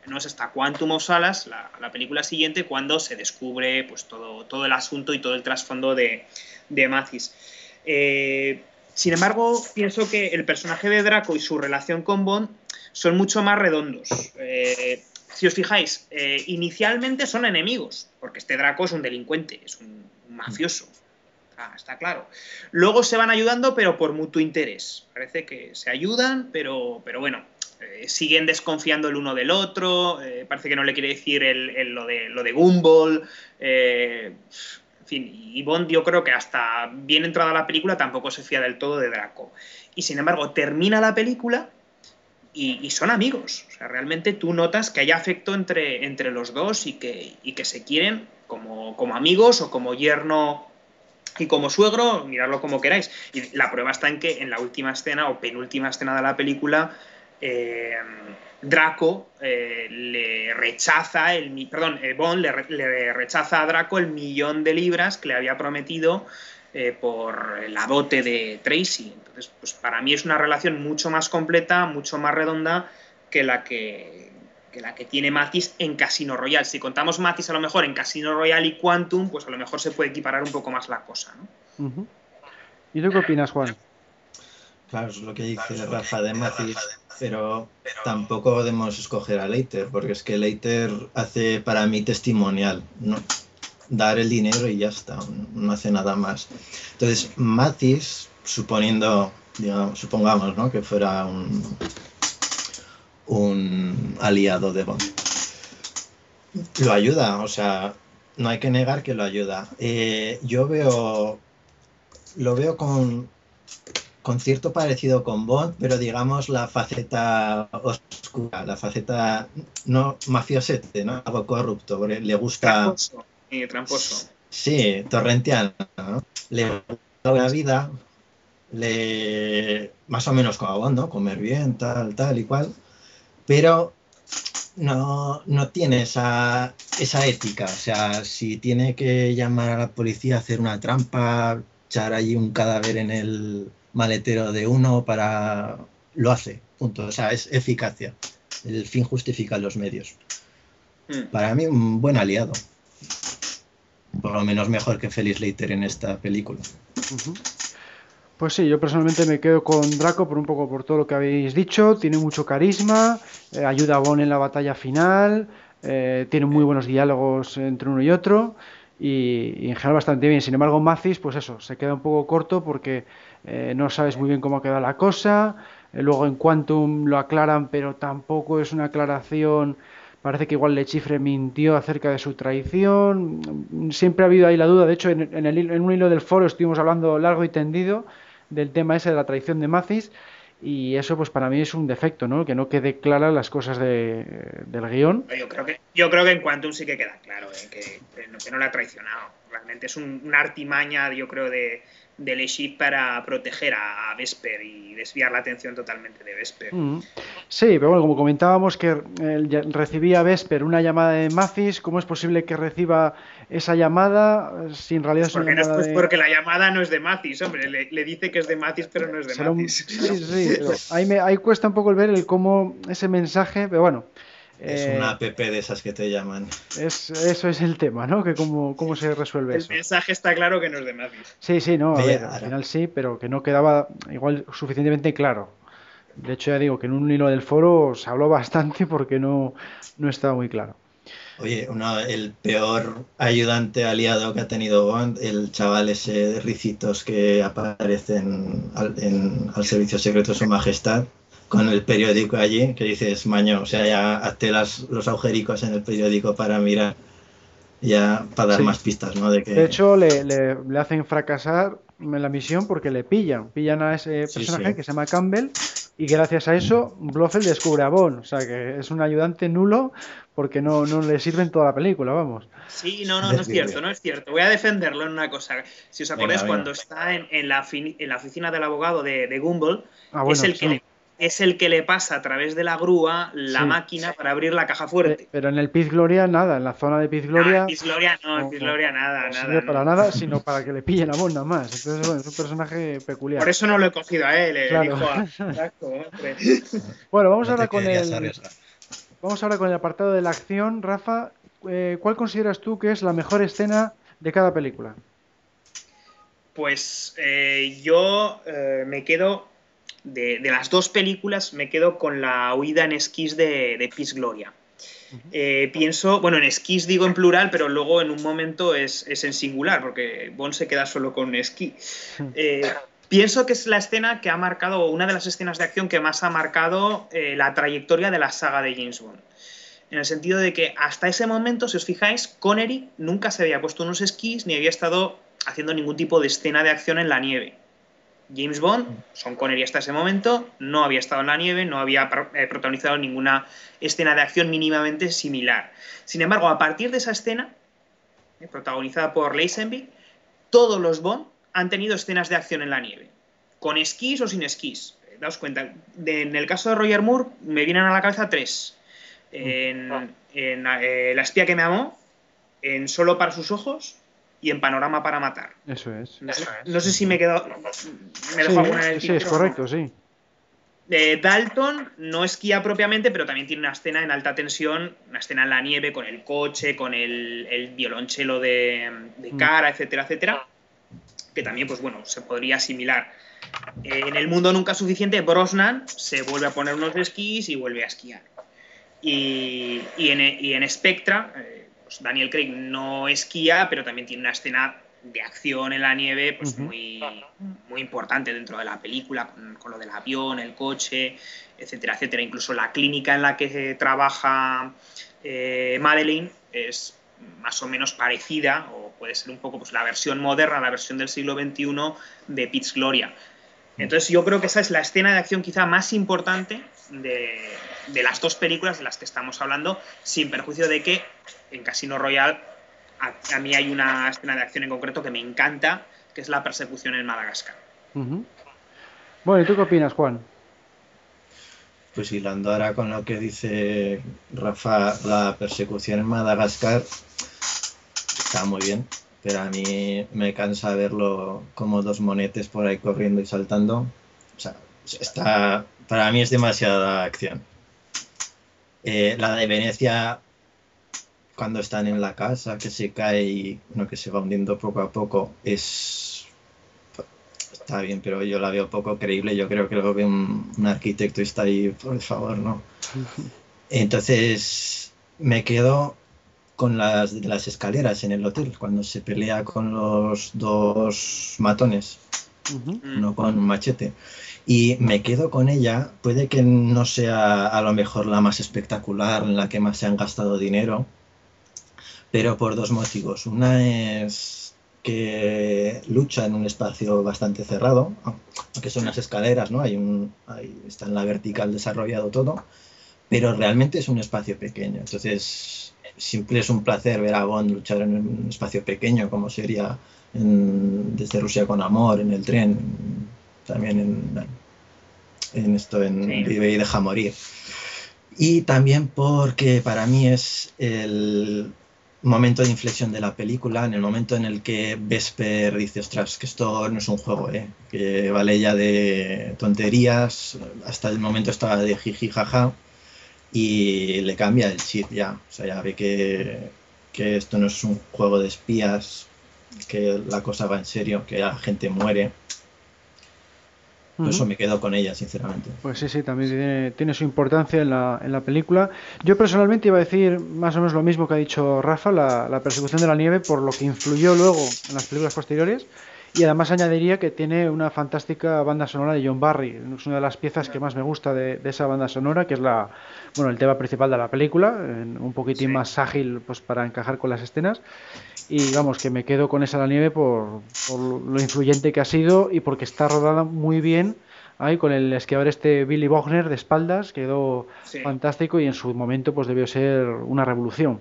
no es hasta Quantum of Salas, la, película siguiente, cuando se descubre pues, todo, todo el asunto y todo el trasfondo de, de Mathis. Eh, sin embargo, pienso que el personaje de Draco y su relación con Bond son mucho más redondos. Eh, si os fijáis, inicialmente son enemigos, porque este Draco es un delincuente, es un mafioso. Ah, está claro. Luego se van ayudando, pero por mutuo interés. Parece que se ayudan, pero, pero bueno, eh, siguen desconfiando el uno del otro. Eh, parece que no le quiere decir lo, de, lo de Gumball. Eh, en fin, y Bond yo creo que hasta bien entrada la película tampoco se fía del todo de Draco. Y sin embargo, termina la película y, son amigos. O sea, realmente tú notas que hay afecto entre, entre los dos y que, y que se quieren como, como amigos o como yerno y como suegro, miradlo como queráis. Y la prueba está en que en la última escena o penúltima escena de la película, eh, Draco eh, le rechaza el perdón, eh, Bond le, rechaza a Draco el millón de libras que le había prometido por la dote de Tracy. Entonces, pues para mí es una relación mucho más completa, mucho más redonda que la que, que la que tiene Matis en Casino Royale. Si contamos Matis a lo mejor en Casino Royale y Quantum, pues a lo mejor se puede equiparar un poco más la cosa. ¿no? ¿Y tú qué opinas, Juan? Claro, es lo que dice Rafa de Matis, pero tampoco podemos escoger a Leiter, porque es que Leiter hace para mí testimonial, ¿no? dar el dinero y ya está, no hace nada más. Entonces, Matis, suponiendo, digamos, supongamos ¿no? que fuera un, un aliado de Bond. Lo ayuda, o sea, no hay que negar que lo ayuda. Eh, yo veo, lo veo con, con cierto parecido con Bond, pero digamos la faceta oscura, la faceta no mafiosete, ¿no? Algo corrupto, porque le gusta... Tramposo, tramposo. Sí, torrentiano, ¿no? Le gusta la vida, le... más o menos como Bond, ¿no? Comer bien, tal, tal y cual pero no, tiene esa, esa ética. O sea, si tiene que llamar a la policía a hacer una trampa, echar allí un cadáver en el maletero de uno para... lo hace, punto. O sea, es eficacia. El fin justifica los medios. Hmm. Para mí, un buen aliado. Por lo menos mejor que Felix Leiter en esta película. Pues sí, yo personalmente me quedo con Draco por un poco por todo lo que habéis dicho. Tiene mucho carisma, eh, ayuda a Bon en la batalla final, eh, tiene muy buenos diálogos entre uno y otro y, en general bastante bien. Sin embargo, Macis, pues eso, se queda un poco corto porque eh, no sabes muy bien cómo ha quedado la cosa. luego en Quantum lo aclaran, pero tampoco es una aclaración. Parece que igual Le Chifre mintió acerca de su traición. Siempre ha habido ahí la duda. De hecho, en, en un hilo del foro estuvimos hablando largo y tendido del tema ese de la traición de Macis y eso pues para mí es un defecto, ¿no? Que no quede claras las cosas de, del guion. Yo creo, que, yo creo que en Quantum sí que queda claro, ¿eh? que, no, la ha traicionado. realmente es una artimaña, yo creo, de, del Eship para proteger a, Vesper y desviar la atención totalmente de Vesper. Mm. Sí, pero bueno, como comentábamos que recibía Vesper una llamada de Mathis, ¿cómo es posible que reciba esa llamada si en realidad es una porque, llamada porque la llamada no es de Mathis, hombre, le, dice que es de Mathis, pero no es de Mathis. Sí, sí, ahí, me, ahí cuesta un poco el ver el cómo ese mensaje, pero bueno, es una app de esas que te llaman. Es, eso es el tema, ¿no? Que cómo, cómo se resuelve eso. El mensaje está claro que no es de Mathis. Sí, sí, no, a ver, al final sí, pero que no quedaba igual suficientemente claro. De hecho, ya digo que en un hilo del foro se habló bastante porque no, no estaba muy claro. Oye, el peor ayudante aliado que ha tenido Bond, el chaval ese de ricitos que aparece en, al Servicio Secreto de Su Majestad, con el periódico allí, que dices, maño, o sea, ya hazte las, los agujericos en el periódico para mirar, ya para dar más pistas, ¿no? De, que... de hecho, le, le, le, hacen fracasar en la misión porque le pillan, pillan a ese personaje que se llama Campbell y gracias a eso Blofeld descubre a Bond, o sea que es un ayudante nulo porque no, no le sirve en toda la película, vamos. Sí, no, no, no es cierto, no es cierto. Voy a defenderlo en una cosa. Si os acordáis, cuando está en, en, la, en la oficina del abogado de, de Gumball, ah, es el que le es el que le pasa a través de la grúa la máquina para abrir la caja fuerte. Pero en el Piz Gloria nada, en la zona de Piz Gloria. Ah, Piz Gloria no, en Piz Gloria nada, no nada. para nada, sino para que le pillen a vos nada más. Entonces, bueno, es un personaje peculiar. Por eso no lo he cogido a él, eh, dijo a... bueno, vamos ahora con el. Vamos ahora con el apartado de la acción, Rafa. Eh, ¿Cuál consideras tú que es la mejor escena de cada película? Pues eh, yo me quedo de, las dos películas me quedo con la huida en esquís de, de Peace Gloria. Eh, pienso, bueno, en esquís digo en plural, pero luego en un momento es, en singular, porque Bond se queda solo con esquí. Eh, pienso que es la escena que ha marcado, una de las escenas de acción que más ha marcado eh, la trayectoria de la saga de James Bond. En el sentido de que hasta ese momento, si os fijáis, Connery nunca se había puesto unos esquís ni había estado haciendo ningún tipo de escena de acción en la nieve. James Bond, Sean Connery hasta ese momento, no había estado en la nieve, no había eh, protagonizado ninguna escena de acción mínimamente similar. Sin embargo, a partir de esa escena, eh, protagonizada por Lazenby, todos los Bond han tenido escenas de acción en la nieve, con esquís o sin esquís. Eh, daos cuenta, en el caso de Roger Moore me vienen a la cabeza tres. En, La espía que me amó, en Solo para sus ojos y en Panorama para Matar. Eso es. No, sé si me quedo. Me dejo alguna Sí, es correcto, sí. De Dalton no esquía propiamente, pero también tiene una escena en alta tensión, una escena en la nieve con el coche, con el, el violonchelo de, mm. cara, etcétera, etcétera, que también, pues bueno, se podría asimilar. En el mundo nunca suficiente, Brosnan se vuelve a poner unos esquís y vuelve a esquiar. Y, en, y en Spectra, eh, pues Daniel Craig no esquía, pero también tiene una escena de acción en la nieve pues muy, muy importante dentro de la película, con, lo del avión, el coche, etcétera, etcétera. Incluso la clínica en la que trabaja eh, Madeleine es más o menos parecida, o puede ser un poco pues, la versión moderna, la versión del siglo XXI de Pitts Gloria. Entonces yo creo que esa es la escena de acción quizá más importante de, de las dos películas de las que estamos hablando, sin perjuicio de que en Casino Royale a, mí hay una escena de acción en concreto que me encanta, que es la persecución en Madagascar. Bueno, ¿y tú qué opinas, Juan? Pues hilando ahora con lo que dice Rafa, la persecución en Madagascar está muy bien, pero a mí me cansa verlo como dos monetes por ahí corriendo y saltando. O sea, está, para mí es demasiada acción. Eh, la de Venecia, cuando están en la casa, que se cae y que se va hundiendo poco a poco, es. Está bien, pero yo la veo poco creíble. Yo creo que lo ve un, arquitecto y está ahí, por favor, no. Entonces, me quedo con las, las escaleras en el hotel, cuando se pelea con los dos matones, uno con un machete y me quedo con ella. Puede que no sea a lo mejor la más espectacular, la que más se han gastado dinero, pero por dos motivos. Una es que lucha en un espacio bastante cerrado, aunque son unas escaleras, ¿no? Hay un, está en la vertical desarrollado todo, pero realmente es un espacio pequeño. Entonces, simple es un placer ver a Bond luchar en un espacio pequeño, como sería en, desde Rusia con Amor, en el tren, también en, en esto, en Sí. Vive y deja morir. Y también porque para mí es el momento de inflexión de la película, en el momento en el que Vesper dice, ostras, que esto no es un juego, ¿eh? que vale ya de tonterías, hasta el momento estaba de jiji jaja, y le cambia el chip ya, o sea, ya ve que, que esto no es un juego de espías, que la cosa va en serio, que la gente muere. Por eso Ujú. me quedo con ella, sinceramente. Pues sí, sí, también tiene, tiene su importancia en la, en la película. Yo personalmente iba a decir más o menos lo mismo que ha dicho Rafa, la, la persecución de la nieve, por lo que influyó luego en las películas posteriores. Y además añadiría que tiene una fantástica banda sonora de John Barry. Es una de las piezas que más me gusta de, de esa banda sonora, que es la, bueno, el tema principal de la película, un poquitín Sí. más ágil pues, para encajar con las escenas. Y vamos, que me quedo con esa la nieve por, por lo influyente que ha sido y porque está rodada muy bien ahí con el esquiador este Billy Bogner de espaldas, quedó Sí. fantástico y en su momento pues debió ser una revolución.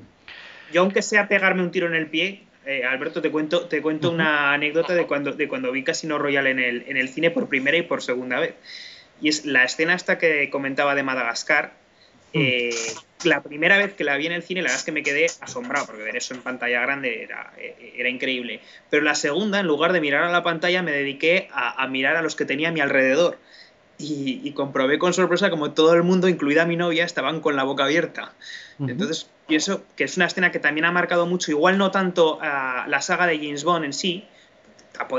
Yo, aunque sea pegarme un tiro en el pie, eh, Alberto, te cuento, te cuento una anécdota de cuando, de cuando vi Casino Royale en el, en el cine por primera y por segunda vez. Y es la escena esta que comentaba de Madagascar. eh, la primera vez que la vi en el cine, la verdad es que me quedé asombrado, porque ver eso en pantalla grande era, eh, era increíble. Pero la segunda, en lugar de mirar a la pantalla, me dediqué a, a mirar a los que tenía a mi alrededor. Y, y comprobé con sorpresa como todo el mundo, incluida mi novia, estaban con la boca abierta. Entonces, pienso que es una escena que también ha marcado mucho, igual no tanto a la saga de James Bond en sí,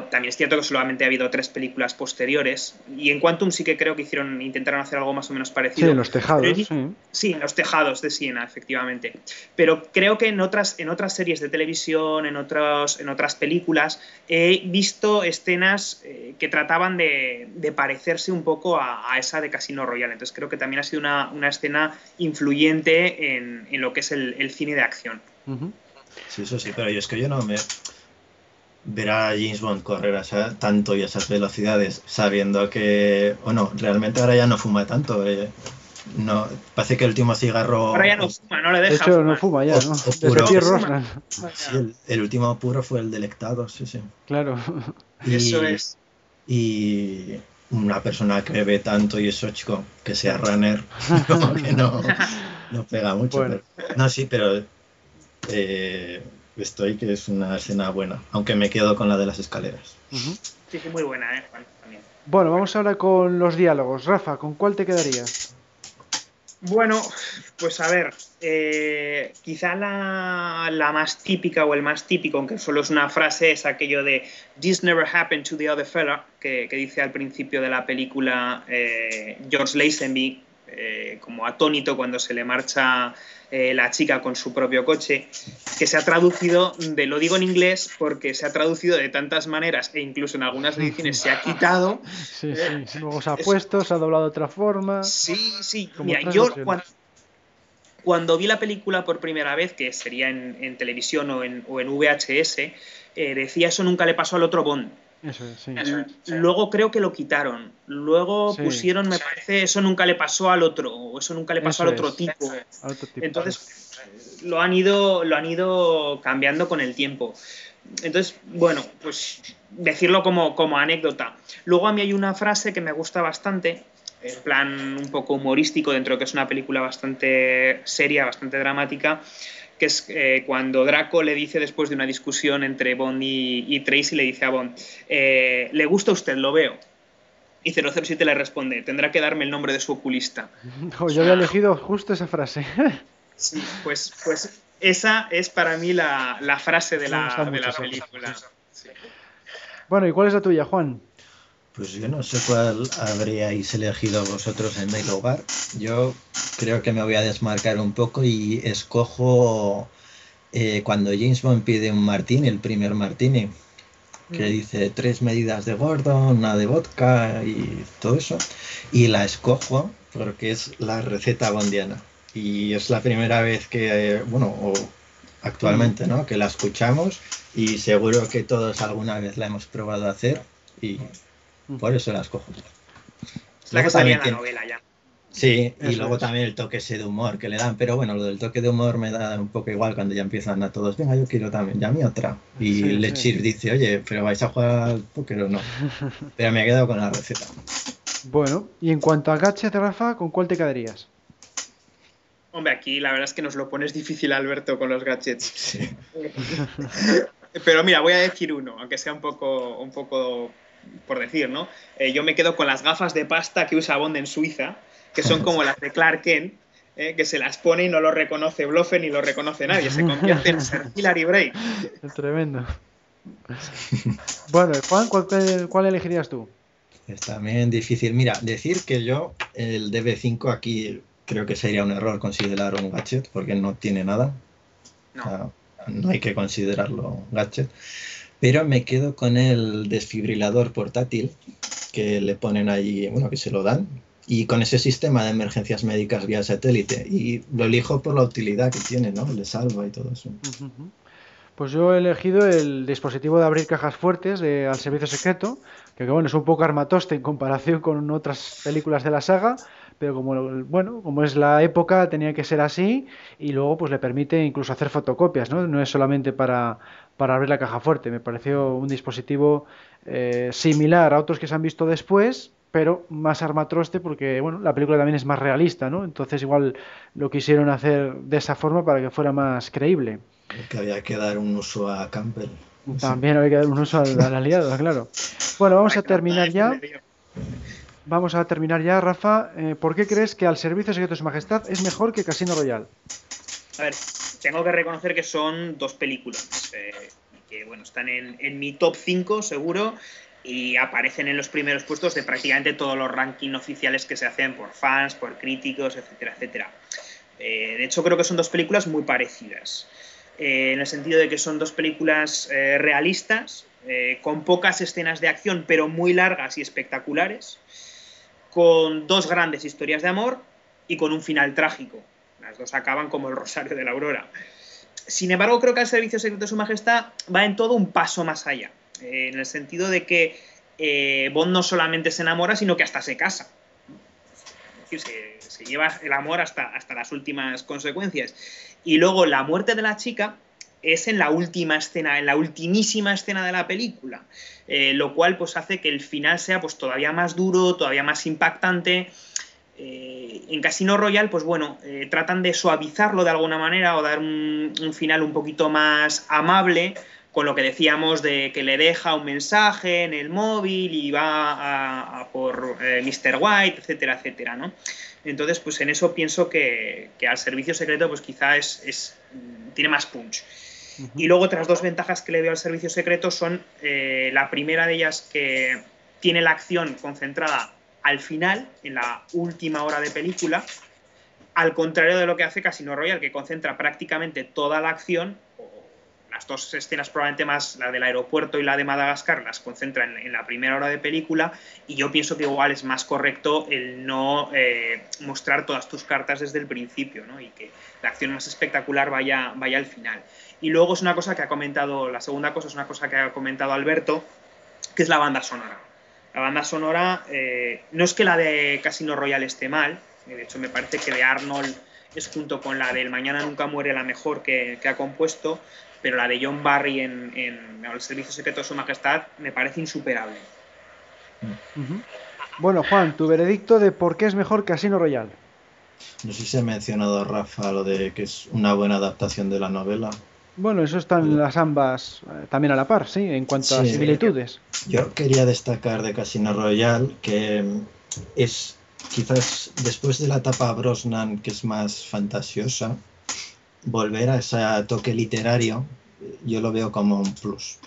también es cierto que solamente ha habido tres películas posteriores, y en Quantum sí que creo que hicieron, intentaron hacer algo más o menos Sí, parecido. en los tejados, Pero- sí. Sí, en los tejados de Siena, efectivamente. Pero creo que en otras, en otras series de televisión, en, otros, en otras películas, he visto escenas eh, que trataban de, de parecerse un poco a, a esa de Casino Royale. Entonces creo que también ha sido una, una escena influyente en, en lo que es el, el cine de acción. Sí, eso sí, pero yo es que yo no me... Ver a James Bond correr a esa- tanto y a esas velocidades sabiendo que... O no, realmente ahora ya no fuma tanto. eh, No, parece que el último cigarro... Ahora ya no fuma, no le De deja hecho, no fumar. fuma ya, O- ¿no? o Desde puro. Pierre Fuma. Rosnan, Sí, el, el último puro fue el delectado, sí, sí. claro. Y, Eso es. Y una persona que bebe tanto y eso, chico, que sea runner, como que no, no pega mucho. Bueno. pero- no, sí, pero eh, estoy que es una escena buena, aunque me quedo con la de las escaleras. Sí, sí, muy buena, ¿eh, Juan? También. Bueno, vamos ahora con los diálogos. Rafa, ¿con cuál te quedarías? Bueno, pues a ver, eh, quizá la, la más típica o el más típico, aunque solo es una frase, es aquello de This never happened to the other fella, que, que dice al principio de la película eh, George Lazenby, eh, como atónito cuando se le marcha eh, la chica con su propio coche, que se ha traducido, de lo digo en inglés porque se ha traducido de tantas maneras e incluso en algunas ediciones se ha quitado. Sí, sí. Luego se ha puesto, se ha doblado de otra forma. Sí, sí. Mira, yo cuando, cuando vi la película por primera vez, que sería en, en televisión o en, o en VHS, eh, decía eso nunca le pasó al otro Bond. Eso es, sí. L- Luego creo que lo quitaron. Luego Sí. pusieron, me parece, eso nunca le pasó al otro, o eso nunca le pasó Eso al otro es. tipo. Otro tipo. Entonces, lo han ido, lo han ido cambiando con el tiempo. Entonces, bueno, pues decirlo como, como anécdota. Luego a mí hay una frase que me gusta bastante, en plan un poco humorístico, dentro de que es una película bastante seria, bastante dramática, que es eh, cuando Draco le dice después de una discusión entre Bond y, y Tracy, le dice a Bond, eh, ¿le gusta a usted? Lo veo. Y 007 le responde, tendrá que darme el nombre de su oculista. Jo, yo había elegido justo esa frase. Sí, pues, pues esa es para mí la, la frase de la, de la película. bueno, ¿y cuál es la tuya, Juan? Pues yo no sé cuál habríais elegido vosotros en mi lugar. Yo creo que me voy a desmarcar un poco y escojo eh, cuando James Bond pide un martini, el primer martini, que dice tres medidas de Gordon, una de vodka y todo eso. Y la escojo porque es la receta bondiana. Y es la primera vez que, eh, bueno, o actualmente, ¿no? Que la escuchamos y seguro que todos alguna vez la hemos probado a hacer y por eso la escojo. Es la que Luego salía también en la novela ya. Sí, y Eso luego es. también el toque ese de humor que le dan, pero bueno, lo del toque de humor me da un poco igual cuando ya empiezan a todos, venga, yo quiero también, ya mi otra. Y Sí, Lechir sí. dice, oye, pero vais a jugar al póker o no. Pero me he quedado con la receta. Bueno, y en cuanto a gadget, Rafa, ¿con cuál te quedarías? Hombre, aquí la verdad es que nos lo pones difícil, Alberto, con los gadgets. Sí. Pero mira, voy a decir uno, aunque sea un poco, un poco por decir, ¿no? Eh, yo me quedo con las gafas de pasta que usa Bond en Suiza, que son como las de Clark Kent, eh, que se las pone y no lo reconoce Bluffen ni lo reconoce nadie. Se convierte en Sir Hilary Bray. Tremendo. Bueno, Juan, ¿cuál, cuál elegirías tú? Es también difícil. Mira, decir que yo el DB5 aquí creo que sería un error considerar un gadget porque no tiene nada. O No. sea, no hay que considerarlo gadget. Pero me quedo con el desfibrilador portátil que le ponen allí, bueno, que se lo dan. Y con ese sistema de emergencias médicas vía satélite. Y lo elijo por la utilidad que tiene, ¿no? Le salva y todo eso. Pues yo he elegido el dispositivo de abrir cajas fuertes de al servicio secreto, que bueno, es un poco armatoste en comparación con otras películas de la saga, pero como bueno, como es la época tenía que ser así y luego pues le permite incluso hacer fotocopias, ¿no? No es solamente para, para abrir la caja fuerte, me pareció un dispositivo eh, similar a otros que se han visto después, pero más armatroste porque bueno, la película también es más realista, ¿no? Entonces igual lo quisieron hacer de esa forma para que fuera más creíble. Que había que dar un uso a Campbell. También hay que dar un uso al, al aliado, claro. Bueno, vamos a terminar ya. Vamos a terminar ya, Rafa. Eh, ¿Por qué crees que al servicio secreto de su majestad es mejor que Casino Royale? A ver, tengo que reconocer que son dos películas eh, que, bueno, están en, mi top 5 seguro y aparecen en los primeros puestos de prácticamente todos los rankings oficiales que se hacen por fans, por críticos, etcétera, etcétera. Eh, de hecho, creo que son dos películas muy parecidas, en el sentido de que son dos películas realistas, con pocas escenas de acción, pero muy largas y espectaculares, con dos grandes historias de amor y con un final trágico. Las dos acaban como el Rosario de la Aurora. Sin embargo, creo que el Servicio Secreto de Su Majestad va en todo un paso más allá, eh, en el sentido de que eh, Bond no solamente se enamora, sino que hasta se casa. Se, se lleva el amor hasta, hasta las últimas consecuencias. Y luego la muerte de la chica es en la última escena, en la ultimísima escena de la película, eh, lo cual pues hace que el final sea pues todavía más duro, todavía más impactante. Eh, en Casino Royale, pues bueno, eh, tratan de suavizarlo de alguna manera o dar un, final un poquito más amable, con lo que decíamos de que le deja un mensaje en el móvil y va a, por eh, Mr. White, etcétera, etcétera, ¿no? Entonces, pues en eso pienso que, al servicio secreto, pues quizá es tiene más punch. Y luego otras dos ventajas que le veo al servicio secreto son eh, la primera de ellas que tiene la acción concentrada al final, en la última hora de película, al contrario de lo que hace Casino Royale, que concentra prácticamente toda la acción, las dos escenas probablemente más, la del aeropuerto y la de Madagascar, las concentra en, la primera hora de película, y yo pienso que igual es más correcto el no eh, mostrar todas tus cartas desde el principio, ¿no? y que la acción más espectacular vaya, vaya al final. Y luego es una cosa que ha comentado, la segunda cosa es una cosa que ha comentado Alberto, que es la banda sonora. La banda sonora, eh, no es que la de Casino Royale esté mal, de hecho me parece que de Arnold es junto con la del Mañana Nunca Muere la mejor que ha compuesto, pero la de John Barry en, en, El Servicio Secreto de Su Majestad me parece insuperable. Uh -huh. Bueno, Juan, tu veredicto de por qué es mejor Casino Royale. No sé si se ha mencionado Rafa lo de que es una buena adaptación de la novela. Bueno, eso están las ambas eh, también a la par, sí, en cuanto sí, a similitudes. Yo quería destacar de Casino Royale que es quizás después de la etapa Brosnan, que es más fantasiosa, volver a ese toque literario, yo lo veo como un plus.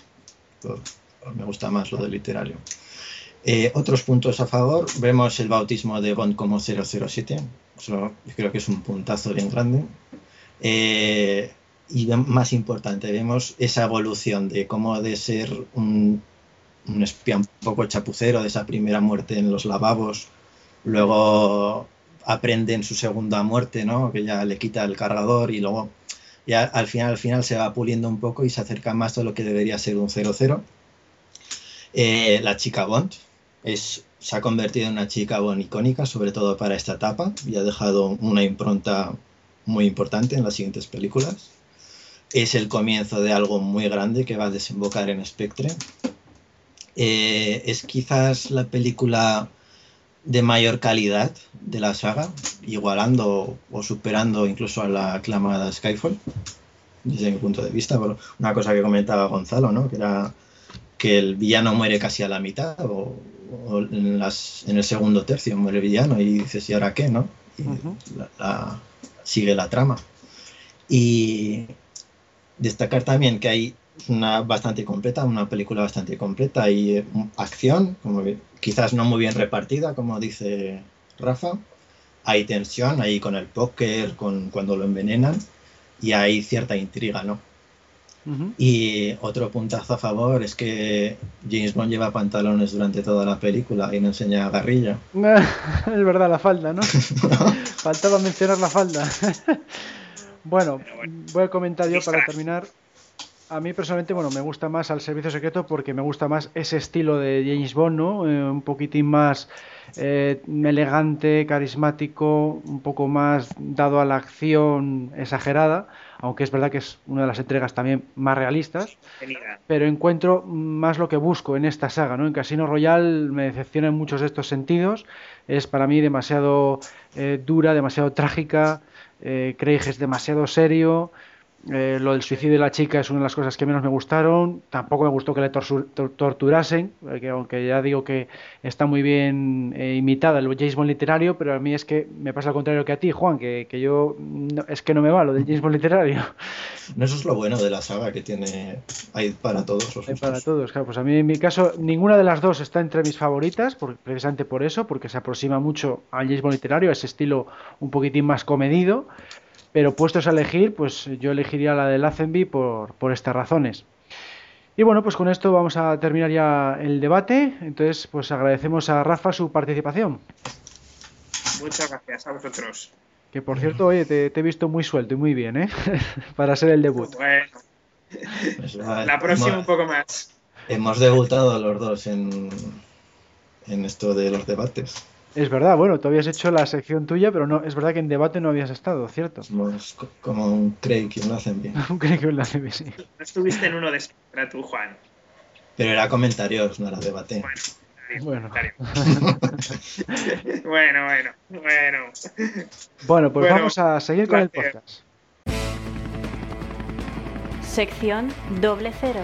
Me gusta más lo de literario. Eh, otros puntos a favor, vemos el bautismo de Bond como 007, Eso creo que es un puntazo bien grande. Eh, y más importante, vemos esa evolución de cómo de ser un, un, espía un poco chapucero de esa primera muerte en los lavabos, luego aprende en su segunda muerte, ¿no? que ya le quita el cargador y luego ya al final, al final se va puliendo un poco y se acerca más a lo que debería ser un 00. Eh, la chica Bond es se ha convertido en una chica Bond icónica, sobre todo para esta etapa, y ha dejado una impronta muy importante en las siguientes películas. Es el comienzo de algo muy grande que va a desembocar en Spectre. Eh, es quizás la película de mayor calidad de la saga, igualando o superando incluso a la aclamada Skyfall, desde mi punto de vista. una cosa que comentaba Gonzalo, ¿no? que era que el villano muere casi a la mitad o, en, las, en, el segundo tercio muere el villano y dices, ¿y ahora qué? ¿no? sigue la trama. Y destacar también que hay una bastante completa, una película bastante completa y eh, acción, como quizás no muy bien repartida, como dice Rafa. Hay tensión ahí con el póker, con cuando lo envenenan y hay cierta intriga, ¿no? Y otro puntazo a favor es que James Bond lleva pantalones durante toda la película y no enseña garrilla. es verdad, la falda, ¿no? Faltaba mencionar la falda. bueno, voy a comentar yo para terminar. A mí personalmente, bueno, me gusta más al servicio secreto porque me gusta más ese estilo de James Bond, ¿no? Eh, un poquitín más eh, elegante, carismático, un poco más dado a la acción exagerada aunque es verdad que es una de las entregas también más realistas, pero encuentro más lo que busco en esta saga, ¿no? En Casino Royale me decepciona en muchos de estos sentidos, es para mí demasiado eh, dura, demasiado trágica, Craig es demasiado serio, eh, lo del suicidio de la chica es una de las cosas que menos me gustaron. Tampoco me gustó que le torturasen, porque aunque ya digo que está muy bien eh, imitada el James Bond literario, pero a mí es que me pasa al contrario que a ti, Juan, que, yo es que no me va lo del James Bond literario. Eso es lo bueno de la saga que tiene hay para todos. hay para todos, claro. Pues a mí en mi caso ninguna de las dos está entre mis favoritas, precisamente por eso, porque se aproxima mucho al James Bond literario, a ese estilo un poquitín más comedido. Pero puestos a elegir, pues yo elegiría la de Lazenby por, por estas razones. Y bueno, pues con esto vamos a terminar ya el debate. Entonces, pues agradecemos a Rafa su participación. Muchas gracias a vosotros. Que por cierto, oye, te, he visto muy suelto y muy bien, ¿eh? Para ser el debut. Bueno. Pues la próxima un poco más. Hemos debutado los dos en, en esto de los debates. Es verdad, bueno, tú habías hecho la sección tuya, pero no, es verdad que en debate no habías estado, ¿cierto? como un Craig y un bien. un Craig y un bien, sí. No estuviste en uno de para tú, Juan. Pero era comentarios, no era debate. Bueno. Bueno. bueno, bueno, bueno. pues vamos a seguir con el podcast. Sección doble cero.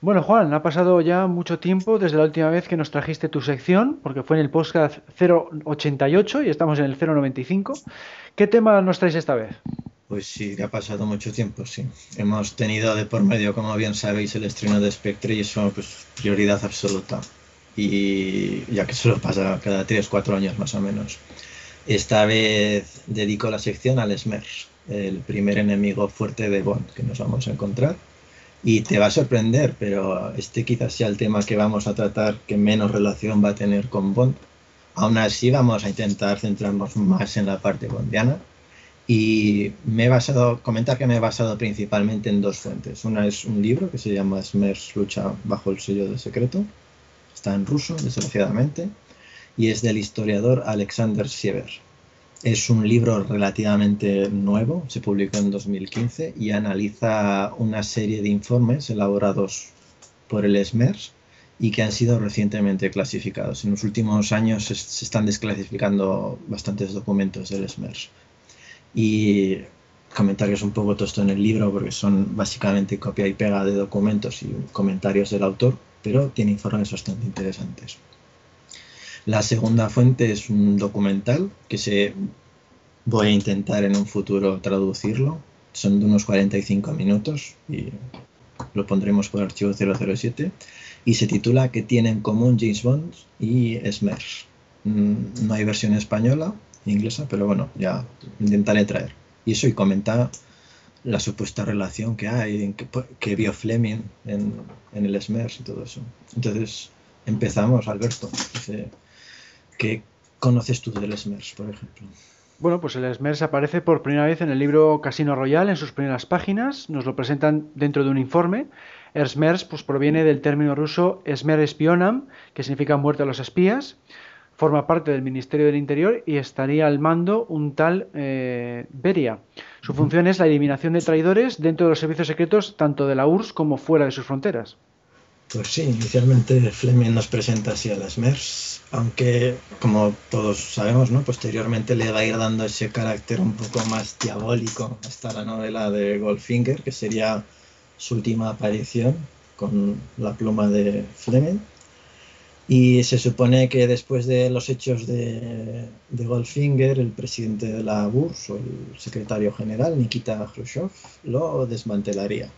Bueno, Juan, ha pasado ya mucho tiempo desde la última vez que nos trajiste tu sección, porque fue en el podcast 088 y estamos en el 095. ¿Qué tema nos traes esta vez? Pues sí, ha pasado mucho tiempo, sí. Hemos tenido de por medio, como bien sabéis, el estreno de Spectre y eso, pues, prioridad absoluta. Y ya que solo pasa cada 3-4 años más o menos. Esta vez dedico la sección al Smers, el primer enemigo fuerte de Bond que nos vamos a encontrar y te va a sorprender, pero este quizás sea el tema que vamos a tratar que menos relación va a tener con Bond. Aún así vamos a intentar centrarnos más en la parte bondiana y me he basado, comentar que me he basado principalmente en dos fuentes. Una es un libro que se llama Smers lucha bajo el sello de secreto, está en ruso desgraciadamente, y es del historiador Alexander Siever. Es un libro relativamente nuevo, se publicó en 2015 y analiza una serie de informes elaborados por el SMERS y que han sido recientemente clasificados. En los últimos años se, están desclasificando bastantes documentos del SMERS. Y comentarios un poco tosto en el libro porque son básicamente copia y pega de documentos y comentarios del autor, pero tiene informes bastante interesantes. La segunda fuente es un documental que se voy a intentar en un futuro traducirlo. Son de unos 45 minutos y lo pondremos por archivo 007 y se titula ¿Qué tienen en común James Bond y Smers? Mm, no hay versión española, inglesa, pero bueno, ya intentaré traer. Y eso y comentar la supuesta relación que hay, que, que vio Fleming en, en, el Smers y todo eso. Entonces, empezamos, Alberto. Dice, ¿Qué conoces tú del Smers, por ejemplo? Bueno, pues el Smers aparece por primera vez en el libro Casino Royal en sus primeras páginas. Nos lo presentan dentro de un informe. Ersmers pues, proviene del término ruso Esmer Spionam, que significa muerte a los espías. Forma parte del Ministerio del Interior y estaría al mando un tal eh, Beria. Su función es la eliminación de traidores dentro de los servicios secretos tanto de la URSS como fuera de sus fronteras. Pues sí, inicialmente Fleming nos presenta así a las MERS, aunque como todos sabemos, ¿no? posteriormente le va a ir dando ese carácter un poco más diabólico hasta la novela de Goldfinger, que sería su última aparición con la pluma de Fleming. Y se supone que después de los hechos de, de Goldfinger, el presidente de la URSS o el secretario general, Nikita Khrushchev, lo desmantelaría.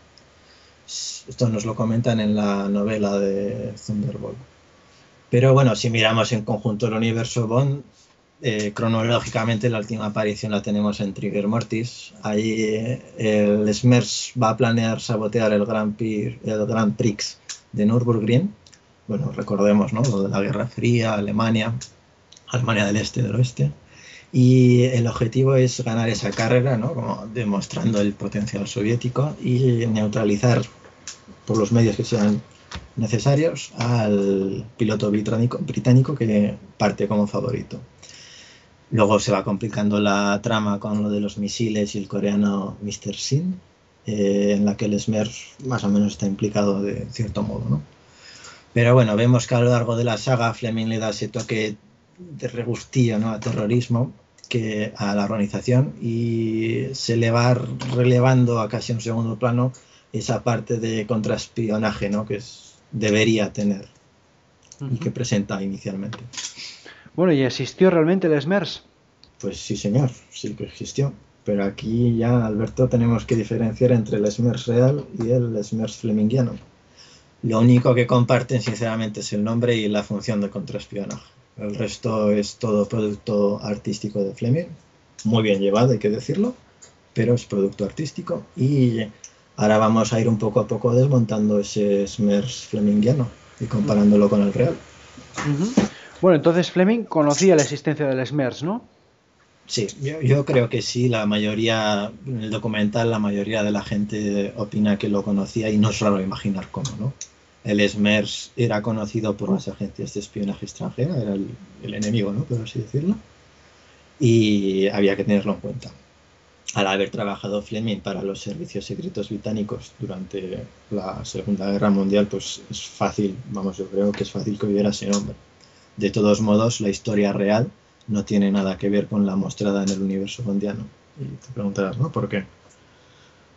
Esto nos lo comentan en la novela de Thunderbolt. Pero bueno, si miramos en conjunto el universo Bond, eh, cronológicamente la última aparición la tenemos en Trigger Mortis. Ahí eh, el Smers va a planear sabotear el Grand, Prix, el Grand Prix de Nürburgring. Bueno, recordemos, ¿no? Lo de la Guerra Fría, Alemania, Alemania del Este, del Oeste. Y el objetivo es ganar esa carrera, ¿no? Como demostrando el potencial soviético y neutralizar por los medios que sean necesarios al piloto británico, británico que parte como favorito. Luego se va complicando la trama con lo de los misiles y el coreano Mr. Sin, eh, en la que el Smer más o menos está implicado de cierto modo. ¿no? Pero bueno, vemos que a lo largo de la saga Fleming le da ese toque de regustillo ¿no? a terrorismo que a la organización y se le va relevando a casi un segundo plano esa parte de contraespionaje ¿no? que es, debería tener y que presenta inicialmente. Bueno, ¿y existió realmente el SMERS? Pues sí, señor, sí que existió. Pero aquí ya, Alberto, tenemos que diferenciar entre el SMERS real y el SMERS flemingiano. Lo único que comparten, sinceramente, es el nombre y la función de contraespionaje. El resto es todo producto artístico de Fleming, muy bien llevado, hay que decirlo, pero es producto artístico y Ahora vamos a ir un poco a poco desmontando ese Smers flemingiano y comparándolo con el real. Bueno, entonces Fleming conocía la existencia del Smers, ¿no? Sí, yo, creo que sí, la mayoría, en el documental la mayoría de la gente opina que lo conocía y no es raro imaginar cómo, ¿no? El SMERS era conocido por las agencias de espionaje extranjera, era el, el enemigo, ¿no? Por así decirlo. Y había que tenerlo en cuenta al haber trabajado Fleming para los servicios secretos británicos durante la Segunda Guerra Mundial, pues es fácil, vamos, yo creo que es fácil que hubiera ese nombre. De todos modos, la historia real no tiene nada que ver con la mostrada en el universo bondiano. Y te preguntarás, ¿no? ¿Por qué?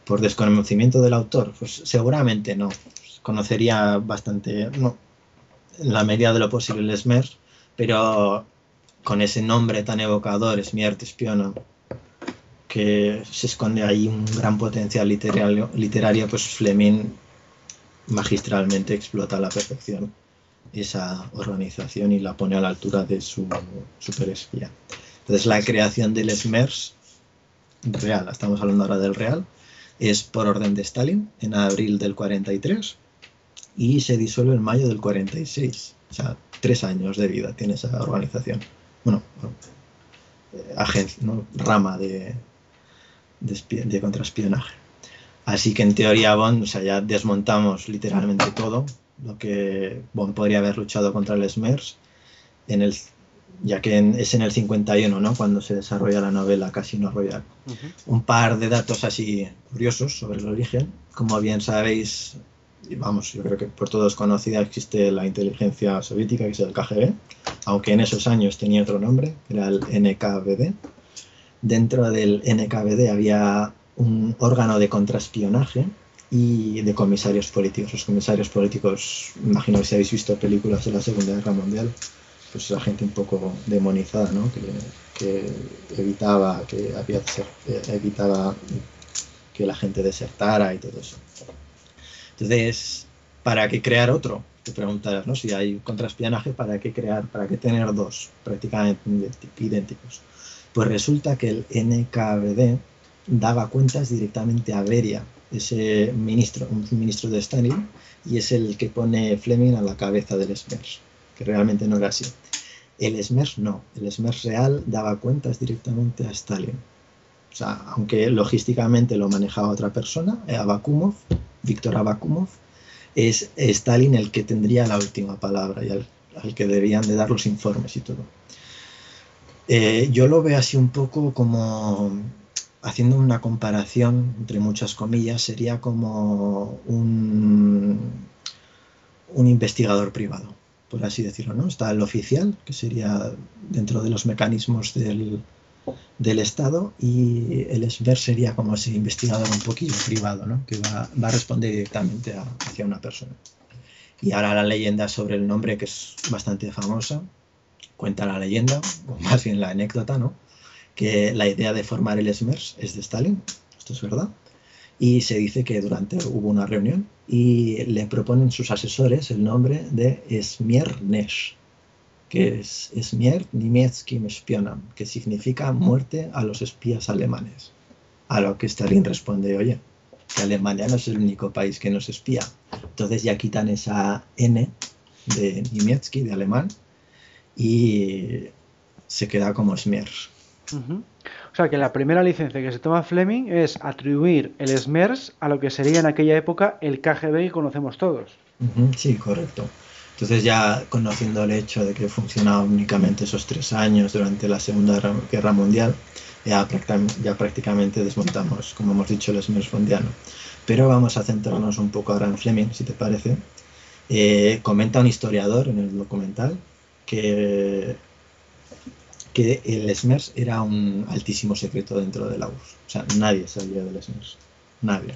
¿Por desconocimiento del autor? Pues seguramente no. Conocería bastante, no, en la medida de lo posible el Smer, pero con ese nombre tan evocador, arte Espiono, que se esconde ahí un gran potencial literario, literario pues Fleming magistralmente explota a la perfección esa organización y la pone a la altura de su superespía. Entonces la creación del SMERS real, estamos hablando ahora del real, es por orden de Stalin en abril del 43 y se disuelve en mayo del 46. O sea, tres años de vida tiene esa organización. Bueno, eh, agencia, ¿no? rama de, de, contraespionaje. Así que en teoría Bond, o sea, ya desmontamos literalmente todo lo que Bond podría haber luchado contra el SMERS, en el, ya que es en el 51, ¿no? Cuando se desarrolla la novela Casino Royale. Un par de datos así curiosos sobre el origen. Como bien sabéis, vamos, yo creo que por todos conocida existe la inteligencia soviética, que es el KGB, aunque en esos años tenía otro nombre, era el NKVD dentro del NKVD había un órgano de contraespionaje y de comisarios políticos. Los comisarios políticos, imagino que si habéis visto películas de la Segunda Guerra Mundial, pues la gente un poco demonizada, ¿no? que, evitaba que había eh, evitaba que la gente desertara y todo eso. Entonces, ¿para qué crear otro? Te preguntarás, ¿no? Si hay contraespionaje, ¿para qué crear? ¿Para qué tener dos prácticamente idénticos? Pues resulta que el NKVD daba cuentas directamente a Beria, ese ministro, un ministro de Stalin, y es el que pone Fleming a la cabeza del SMERS, que realmente no era así. El SMERS no, el SMERS real daba cuentas directamente a Stalin. O sea, aunque logísticamente lo manejaba otra persona, Abakumov, Víctor Abakumov, es Stalin el que tendría la última palabra y al, que debían de dar los informes y todo. Eh, yo lo veo así un poco como, haciendo una comparación, entre muchas comillas, sería como un, un investigador privado, por así decirlo, ¿no? Está el oficial, que sería dentro de los mecanismos del, del Estado y el SBER sería como ese investigador un poquillo privado, ¿no? que va, va a responder directamente hacia una persona. Y ahora la leyenda sobre el nombre, que es bastante famosa, cuenta la leyenda, o más bien la anécdota, ¿no? que la idea de formar el SMERS es de Stalin, esto es verdad, y se dice que durante hubo una reunión y le proponen sus asesores el nombre de Smiernesh, que es Smier Niemieckim Spionam, que significa muerte a los espías alemanes. A lo que Stalin responde, oye, que Alemania no es el único país que nos espía. Entonces ya quitan esa N de Niemiecki, de alemán, y se queda como SMERS. O sea que la primera licencia que se toma Fleming es atribuir el SMERS a lo que sería en aquella época el KGB que conocemos todos. Sí, correcto. Entonces ya conociendo el hecho de que funcionaba únicamente esos tres años durante la Segunda Guerra Mundial, ya, prácticamente desmontamos, como hemos dicho, el Smithsoniano. Pero vamos a centrarnos un poco ahora en Fleming, si te parece. Eh, comenta un historiador en el documental que, que el SMERS era un altísimo secreto dentro de la URSS. O sea, nadie sabía del SMERS. Nadie.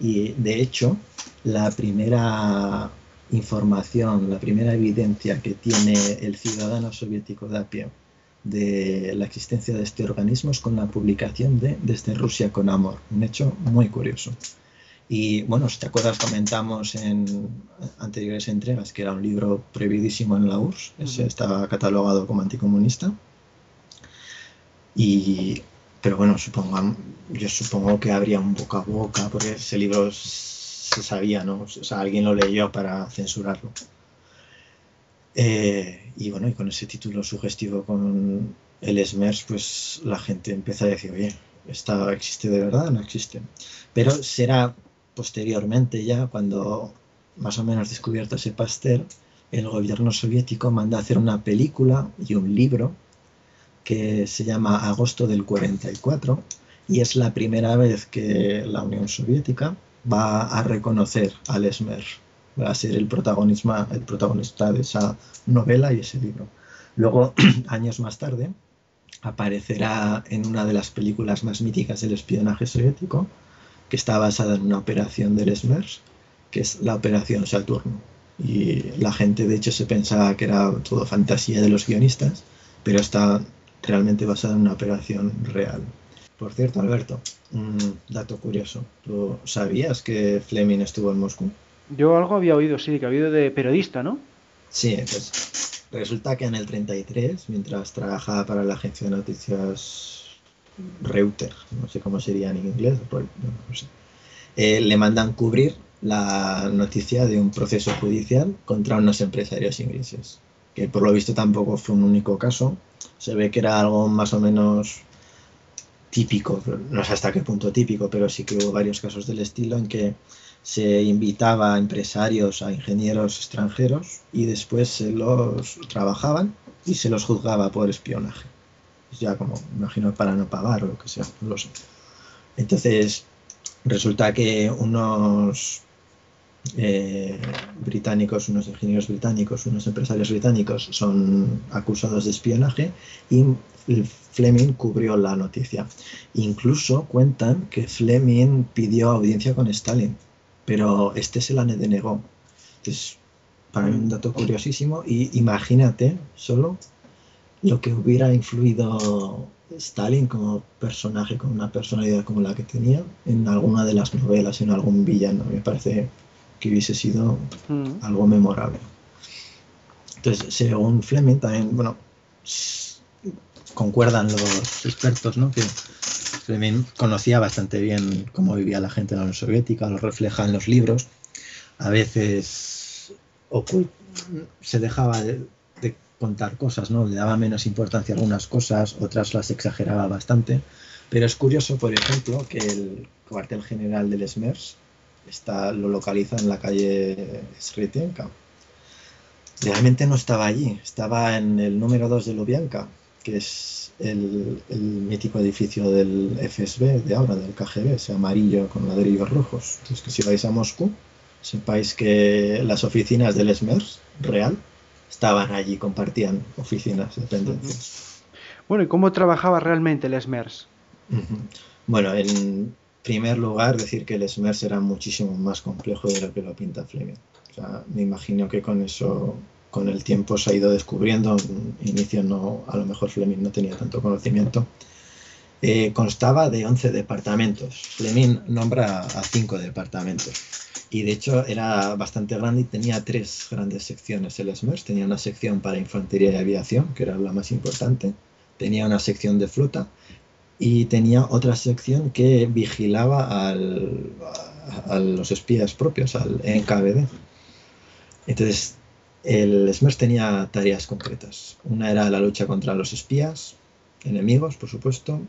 Y de hecho, la primera información, la primera evidencia que tiene el ciudadano soviético de a pie de la existencia de este organismo es con la publicación de Desde Rusia con Amor, un hecho muy curioso. Y bueno, si te acuerdas, comentamos en anteriores entregas que era un libro prohibidísimo en la URSS, ese estaba catalogado como anticomunista. Y, pero bueno, supongo, yo supongo que habría un boca a boca, porque ese libro se sabía, ¿no? O sea, alguien lo leyó para censurarlo. Eh, y bueno, y con ese título sugestivo con el SMERS, pues la gente empieza a decir, oye, ¿esta existe de verdad? No existe. Pero será posteriormente ya, cuando más o menos descubierto ese pastel, el gobierno soviético manda hacer una película y un libro que se llama Agosto del 44 y es la primera vez que la Unión Soviética va a reconocer al Esmer, va a ser el, el protagonista de esa novela y ese libro. Luego, años más tarde, aparecerá en una de las películas más míticas del espionaje soviético, que está basada en una operación del Esmers, que es la Operación Saturno. Y la gente, de hecho, se pensaba que era todo fantasía de los guionistas, pero está realmente basada en una operación real. Por cierto, Alberto, un dato curioso. ¿Tú sabías que Fleming estuvo en Moscú? Yo algo había oído, sí, que había oído de periodista, ¿no? Sí, pues resulta que en el 33, mientras trabajaba para la agencia de noticias Reuters, no sé cómo sería en inglés, sé, eh, le mandan cubrir la noticia de un proceso judicial contra unos empresarios ingleses, que por lo visto tampoco fue un único caso, se ve que era algo más o menos típico, no sé hasta qué punto típico, pero sí que hubo varios casos del estilo en que se invitaba a empresarios, a ingenieros extranjeros y después se los trabajaban y se los juzgaba por espionaje. Ya como, imagino, para no pagar o lo que sea, no lo sé. Entonces, resulta que unos eh, británicos, unos ingenieros británicos, unos empresarios británicos son acusados de espionaje y Fleming cubrió la noticia. Incluso cuentan que Fleming pidió audiencia con Stalin, pero este se la denegó. Entonces, para mí un dato curiosísimo y imagínate solo lo que hubiera influido Stalin como personaje, con una personalidad como la que tenía en alguna de las novelas, en algún villano. Me parece que hubiese sido mm. algo memorable. Entonces, según Fleming, también, bueno, concuerdan los expertos, ¿no? Que Fleming conocía bastante bien cómo vivía la gente en la Unión Soviética, lo refleja en los libros. A veces se dejaba de, de, contar cosas, ¿no? Le daba menos importancia a algunas cosas, otras las exageraba bastante. Pero es curioso, por ejemplo, que el cuartel general del SMERS está, lo localiza en la calle Sretienka. Realmente no estaba allí, estaba en el número 2 de Lubyanka, que es el, el, mítico edificio del FSB de ahora, del KGB, ese amarillo con ladrillos rojos. Entonces, que si vais a Moscú, sepáis que las oficinas del SMERS real estaban allí, compartían oficinas, dependencias. Bueno, ¿y cómo trabajaba realmente el SMERS? Bueno, en primer lugar, decir que el SMERS era muchísimo más complejo de lo que lo pinta Fleming. O sea, me imagino que con eso, con el tiempo se ha ido descubriendo. En inicio no, a lo mejor Fleming no tenía tanto conocimiento. Eh, constaba de 11 departamentos. Fleming nombra a 5 departamentos. Y de hecho era bastante grande y tenía tres grandes secciones. El SMERS tenía una sección para infantería y aviación, que era la más importante. Tenía una sección de flota y tenía otra sección que vigilaba al, a, los espías propios, al NKVD. Entonces, el SMERS tenía tareas concretas. Una era la lucha contra los espías, enemigos, por supuesto,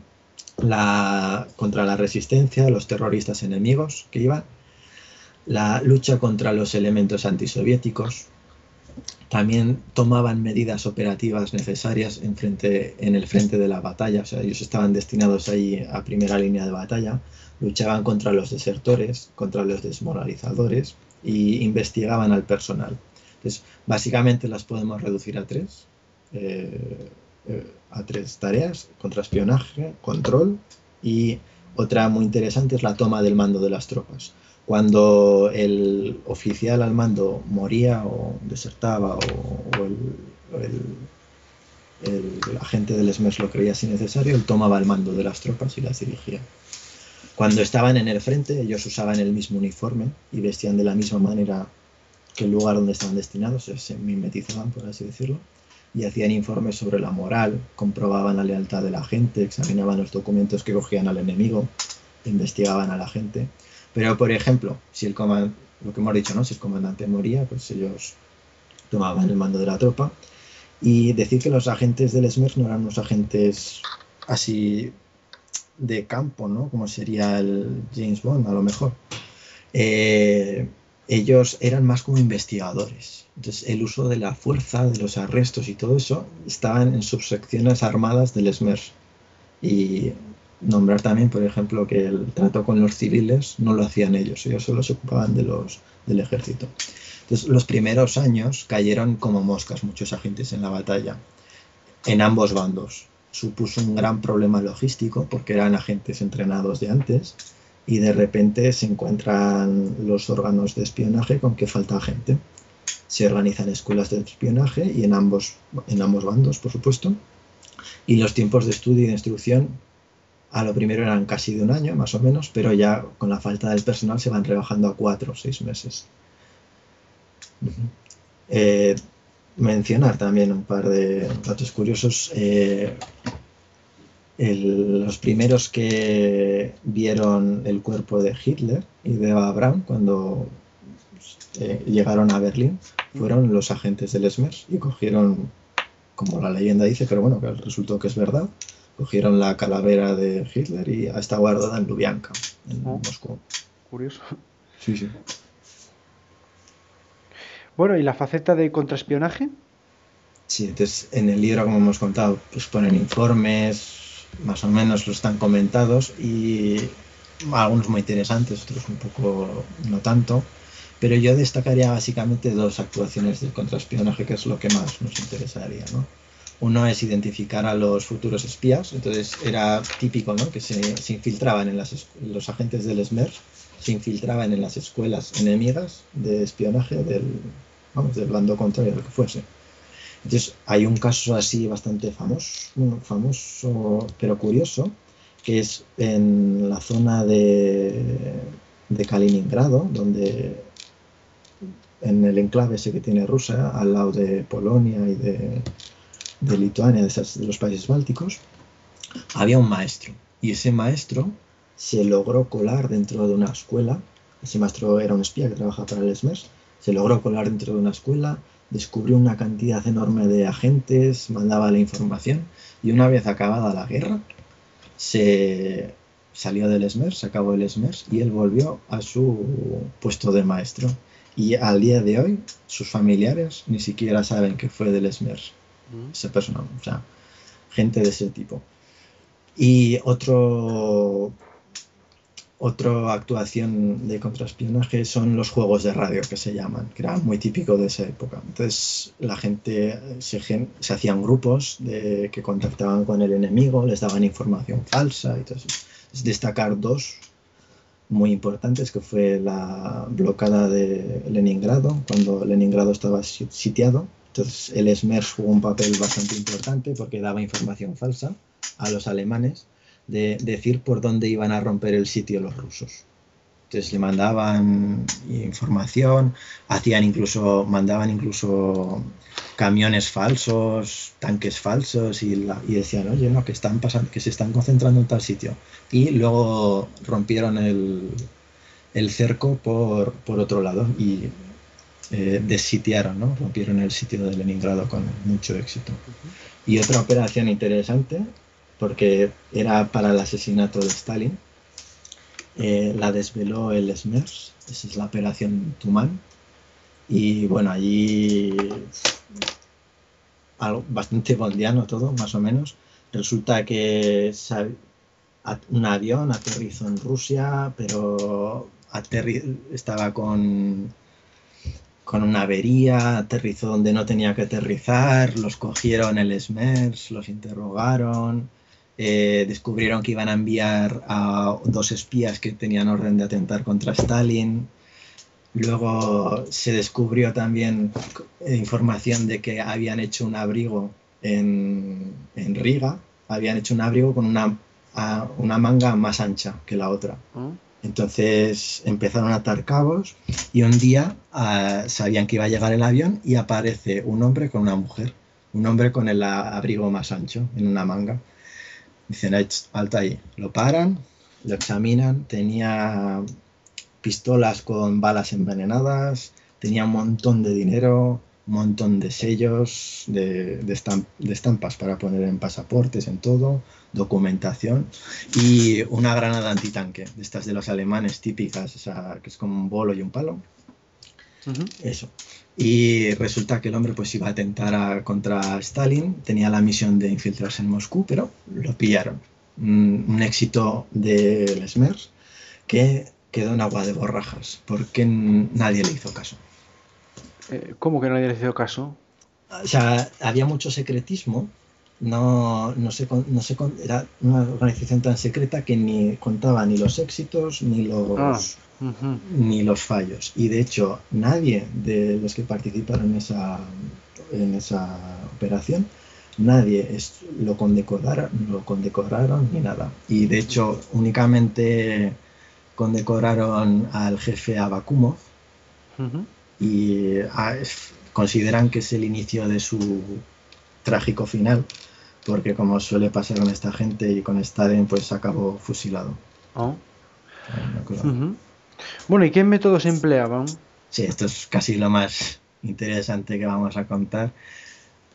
la, contra la resistencia, los terroristas enemigos que iban, la lucha contra los elementos antisoviéticos, también tomaban medidas operativas necesarias en, frente, en el frente de la batalla, o sea, ellos estaban destinados ahí a primera línea de batalla, luchaban contra los desertores, contra los desmoralizadores y investigaban al personal. Entonces, básicamente las podemos reducir a tres, eh, eh, a tres tareas, contraespionaje, control y otra muy interesante es la toma del mando de las tropas cuando el oficial al mando moría o desertaba o, el, agente del SMERS lo creía así necesario, él tomaba el mando de las tropas y las dirigía. Cuando estaban en el frente, ellos usaban el mismo uniforme y vestían de la misma manera que el lugar donde estaban destinados, se mimetizaban, por así decirlo, y hacían informes sobre la moral, comprobaban la lealtad de la gente, examinaban los documentos que cogían al enemigo, investigaban a la gente. Pero, por ejemplo, si el comandante, lo que hemos dicho, ¿no? Si el comandante moría, pues ellos tomaban el mando de la tropa. Y decir que los agentes del SMERS no eran unos agentes así de campo, ¿no? Como sería el James Bond, a lo mejor. Eh, ellos eran más como investigadores. Entonces, el uso de la fuerza, de los arrestos y todo eso, estaban en subsecciones armadas del SMERS. Y nombrar también, por ejemplo, que el trato con los civiles no lo hacían ellos, ellos solo se ocupaban de los, del ejército. Entonces, los primeros años cayeron como moscas muchos agentes en la batalla, en ambos bandos. Supuso un gran problema logístico porque eran agentes entrenados de antes y de repente se encuentran los órganos de espionaje con que falta gente. Se organizan escuelas de espionaje y en ambos, en ambos bandos, por supuesto. Y los tiempos de estudio y de instrucción a lo primero eran casi de un año, más o menos, pero ya con la falta del personal se van rebajando a cuatro o seis meses. Eh, mencionar también un par de datos curiosos. Eh, los primeros que vieron el cuerpo de Hitler y de Braun cuando eh, llegaron a Berlín fueron los agentes del SMERS y cogieron, como la leyenda dice, pero bueno, que resultó que es verdad, cogieron la calavera de Hitler y está guardada en Lubyanka, en ah. Moscú. Curioso. Sí, sí. Bueno, ¿y la faceta de contraespionaje? Sí, entonces en el libro, como hemos contado, pues ponen informes, más o menos los están comentados y algunos muy interesantes, otros un poco no tanto. Pero yo destacaría básicamente dos actuaciones de contraespionaje, que es lo que más nos interesaría, ¿no? Uno es identificar a los futuros espías, entonces era típico ¿no? que se, infiltraban en las, los agentes del SMER, se infiltraban en las escuelas enemigas de espionaje del, vamos, del contrario, lo que fuese. Entonces hay un caso así bastante famoso, famoso pero curioso, que es en la zona de, de Kaliningrado, donde en el enclave ese que tiene Rusia, al lado de Polonia y de, de Lituania, de, los países bálticos, había un maestro. Y ese maestro se logró colar dentro de una escuela. Ese maestro era un espía que trabajaba para el SMERS. Se logró colar dentro de una escuela, descubrió una cantidad enorme de agentes, mandaba la información y una vez acabada la guerra, se salió del SMERS, se acabó el SMERS y él volvió a su puesto de maestro. Y al día de hoy, sus familiares ni siquiera saben que fue del SMERS, Mm. esa persona, o sea, gente de ese tipo. Y otro, otra actuación de contraespionaje son los juegos de radio que se llaman, que era muy típico de esa época. Entonces la gente se, se hacían grupos que contactaban con el enemigo, les daban información falsa y todo. Es destacar dos muy importantes, que fue la blocada de Leningrado, cuando Leningrado estaba si- sitiado. Entonces el SMERS jugó un papel bastante importante porque daba información falsa a los alemanes de decir por dónde iban a romper el sitio los rusos. Entonces le mandaban información, hacían incluso, mandaban incluso camiones falsos, tanques falsos y, la- y decían, oye, no, que están pasando, que se están concentrando en tal sitio. Y luego rompieron el, el cerco por, por otro lado y eh, desitiaron, ¿no? Rompieron el sitio de Leningrado con mucho éxito. Y otra operación interesante, porque era para el asesinato de Stalin, eh, la desveló el SMERS, esa es la operación Tuman. Y bueno, allí algo bastante bondiano todo, más o menos. Resulta que un avión aterrizó en Rusia, pero estaba con, con una avería, aterrizó donde no tenía que aterrizar, los cogieron el SMERS, los interrogaron, eh, descubrieron que iban a enviar a dos espías que tenían orden de atentar contra Stalin. Luego se descubrió también eh, información de que habían hecho un abrigo en, en Riga, habían hecho un abrigo con una, una manga más ancha que la otra. ¿no? Entonces empezaron a atar cabos y un día ah, sabían que iba a llegar el avión y aparece un hombre con una mujer, un hombre con el abrigo más ancho en una manga. Dicen, "Eh, ch, alto ahí. Lo paran, lo examinan, tenía pistolas con balas envenenadas, tenía un montón de dinero, un montón de sellos, de, de estam- de estampas para poner en pasaportes, en todo, documentación y una granada antitanque, de estas de los alemanes típicas, o sea, que es como un bolo y un palo. Eso. Y resulta que el hombre pues iba a atentar a- contra Stalin, tenía la misión de infiltrarse en Moscú, pero lo pillaron. Un, un éxito del SMERS que quedó en agua de borrajas, porque nadie le hizo caso. Eh, ¿Cómo que nadie le hizo caso? O sea, había mucho secretismo, no, no, se, no se era una organización tan secreta que ni contaba ni los éxitos ni los, Ah. Ni los fallos. Y de hecho, nadie de los que participaron en esa, en esa operación, nadie es, lo, condecoraron, lo condecoraron ni nada. Y de hecho, únicamente condecoraron al jefe Abakumov Ujú. Y ah, consideran que es el inicio de su trágico final, porque como suele pasar con esta gente y con Stalin, pues acabó fusilado. Oh. Ujú. Bueno, ¿y qué métodos empleaban? Sí, esto es casi lo más interesante que vamos a contar,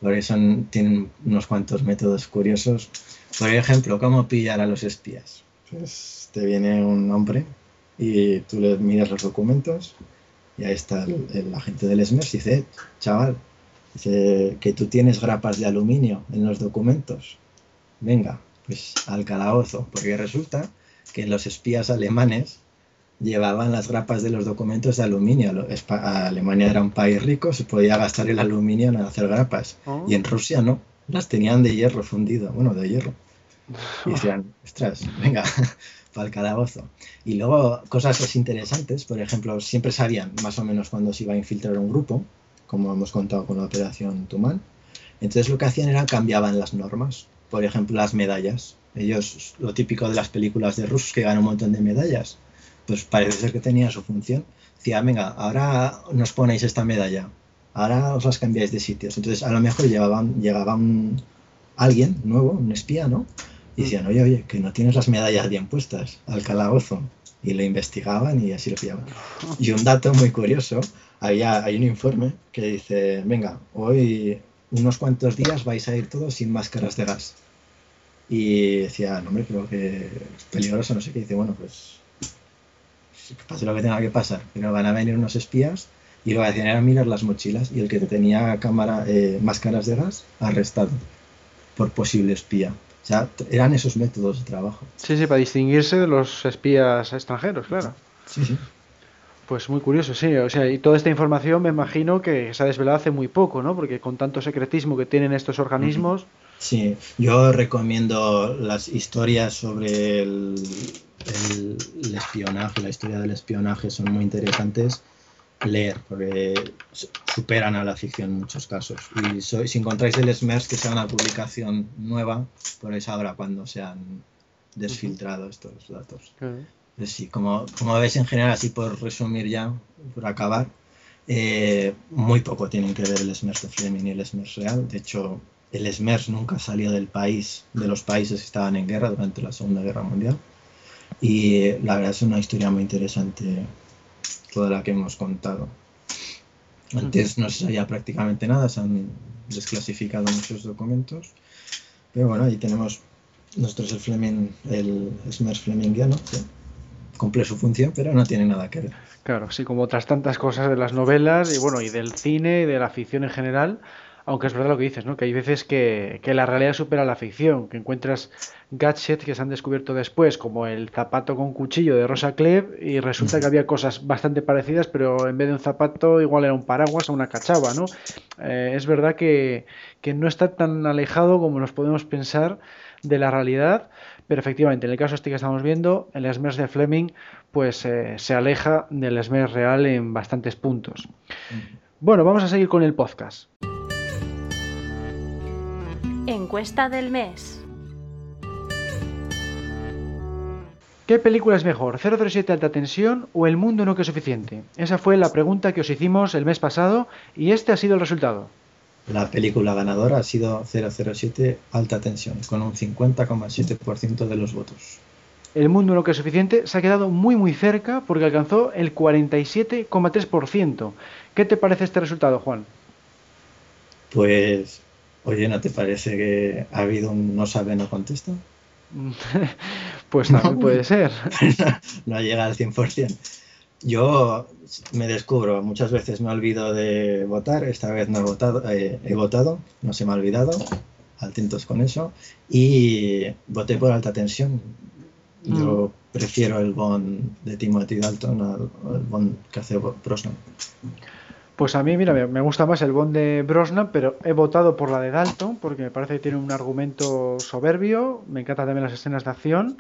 porque son, tienen unos cuantos métodos curiosos. Por ejemplo, ¿cómo pillar a los espías? Pues te viene un hombre y tú le miras los documentos y ahí está el, el agente del SMERS y dice, "Eh, chaval, dice que tú tienes grapas de aluminio en los documentos. Venga, pues al calabozo, porque resulta que los espías alemanes llevaban las grapas de los documentos de aluminio. Alemania era un país rico, se podía gastar el aluminio en hacer grapas. Oh. Y en Rusia no, las tenían de hierro fundido, bueno, de hierro. Y decían, ostras, venga, para el calabozo. Y luego cosas interesantes, por ejemplo, siempre sabían más o menos cuándo se iba a infiltrar un grupo, como hemos contado con la operación Tuman. Entonces lo que hacían era cambiaban las normas. Por ejemplo, las medallas. Ellos, lo típico de las películas de rusos que ganan un montón de medallas, pues parece ser que tenía su función. Decía, venga, ahora nos ponéis esta medalla, ahora os las cambiáis de sitios. Entonces, a lo mejor llevaban, llegaba alguien nuevo, un espía, ¿no? Y decían, oye, oye, que no tienes las medallas bien puestas al calabozo. Y lo investigaban y así lo pillaban. Y un dato muy curioso, había, hay un informe que dice, venga, hoy unos cuantos días vais a ir todos sin máscaras de gas. y decía, no, hombre, creo que es peligroso, no sé qué. dice, bueno, pues que pase lo que tenga que pasar, pero van a venir unos espías y lo que hacían era mirar las mochilas y el que tenía cámara, eh, máscaras de gas, arrestado por posible espía. O sea, eran esos métodos de trabajo. Sí, sí, para distinguirse de los espías extranjeros, claro. Sí, sí. Pues muy curioso, sí. O sea, y toda esta información me imagino que se ha desvelado hace muy poco, ¿no? Porque con tanto secretismo que tienen estos organismos. Sí, yo recomiendo las historias sobre el, el, espionaje, la historia del espionaje son muy interesantes leer, porque superan a la ficción en muchos casos. Y si encontráis el SMERS, que sea una publicación nueva, pues ahora cuando se han desfiltrado estos datos. Sí, como, como veis en general, así por resumir ya, por acabar, eh, muy poco tienen que ver el SMERS de Fleming y el SMERS real. De hecho, el SMERS nunca salió del país, de los países que estaban en guerra durante la Segunda Guerra Mundial. Y la verdad es una historia muy interesante toda la que hemos contado. Antes no se sabía prácticamente nada, se han desclasificado muchos documentos. Pero bueno, ahí tenemos nosotros el Fleming, el Smers Flemingiano, que cumple su función, pero no tiene nada que ver. Claro, sí, como otras tantas cosas de las novelas y bueno, y del cine y de la ficción en general, aunque es verdad lo que dices, ¿no? Que hay veces que, que la realidad supera la ficción, que encuentras gadgets que se han descubierto después, como el zapato con cuchillo de Rosa Klebb, y resulta que había cosas bastante parecidas, pero en vez de un zapato igual era un paraguas o una cachava, ¿no? Eh, es verdad que, que no está tan alejado como nos podemos pensar de la realidad, pero efectivamente, en el caso este que estamos viendo, el SMERS de Fleming, pues eh, se aleja del SMERS real en bastantes puntos. Bueno, vamos a seguir con el podcast. Encuesta del mes. ¿Qué película es mejor, 007 Alta Tensión o El Mundo No Que es Suficiente? Esa fue la pregunta que os hicimos el mes pasado y este ha sido el resultado. La película ganadora ha sido 007 Alta Tensión, con un 50,7% de los votos. El Mundo No Que es Suficiente se ha quedado muy muy cerca porque alcanzó el 47,3%. ¿Qué te parece este resultado, Juan? Pues Oye, ¿no te parece que ha habido un no sabe, no contesta? pues también puede ser. no llega al 100%. Yo me descubro, muchas veces me olvido de votar, esta vez no he votado, eh, he votado, no se me ha olvidado, atentos con eso, y voté por alta tensión. Yo mm. prefiero el Bond de Timothy Dalton al, Bond que hace Brosnan. Pues a mí, mira, me gusta más el Bond de Brosnan, pero he votado por la de Dalton porque me parece que tiene un argumento soberbio, me encantan también las escenas de acción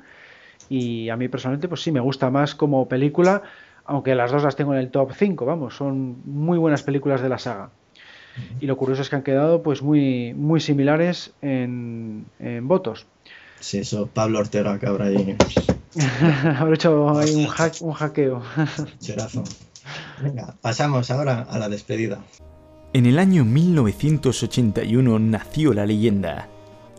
y a mí personalmente, pues sí, me gusta más como película, aunque las dos las tengo en el top 5, vamos, son muy buenas películas de la saga. Y lo curioso es que han quedado pues muy, muy similares en, votos. Sí, eso Pablo Ortega que habrá ahí. habrá hecho ahí un, un hackeo. Cherazo. Venga, pasamos ahora a la despedida. En el año 1981 nació la leyenda.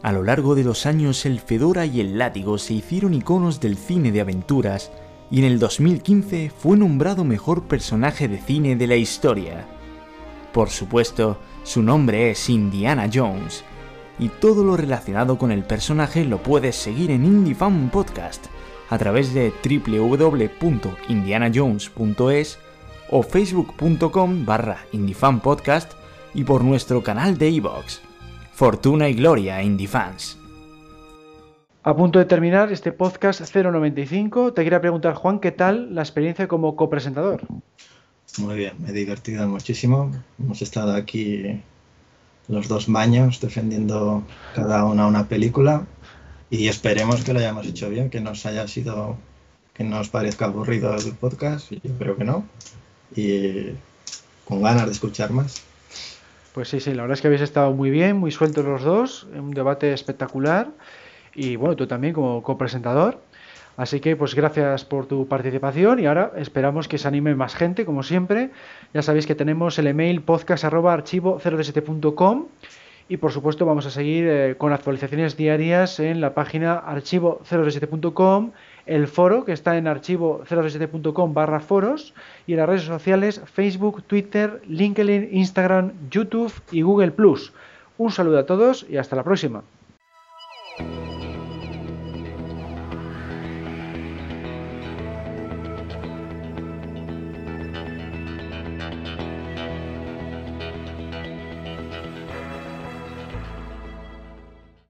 A lo largo de los años el Fedora y el Látigo se hicieron iconos del cine de aventuras y en el 2015 fue nombrado mejor personaje de cine de la historia. Por supuesto, su nombre es Indiana Jones, y todo lo relacionado con el personaje lo puedes seguir en Indie Podcast a través de www.indianajones.es o facebook.com barra Podcast y por nuestro canal de iVoox. Fortuna y Gloria Indifans. A punto de terminar este podcast 095, te quería preguntar, Juan, ¿qué tal la experiencia como copresentador? Muy bien, me he divertido muchísimo. Hemos estado aquí los dos baños defendiendo cada una una película y esperemos que lo hayamos hecho bien, que nos haya sido, que nos parezca aburrido el podcast, yo creo que no y con ganas de escuchar más. Pues sí, sí, la verdad es que habéis estado muy bien, muy sueltos los dos, un debate espectacular y bueno, tú también como copresentador. Así que pues gracias por tu participación y ahora esperamos que se anime más gente, como siempre. Ya sabéis que tenemos el email podcast.archivo017.com y por supuesto vamos a seguir eh, con actualizaciones diarias en la página archivo017.com el foro que está en archivo 037.com barra foros y en las redes sociales Facebook, Twitter, LinkedIn, Instagram, YouTube y Google ⁇ Un saludo a todos y hasta la próxima.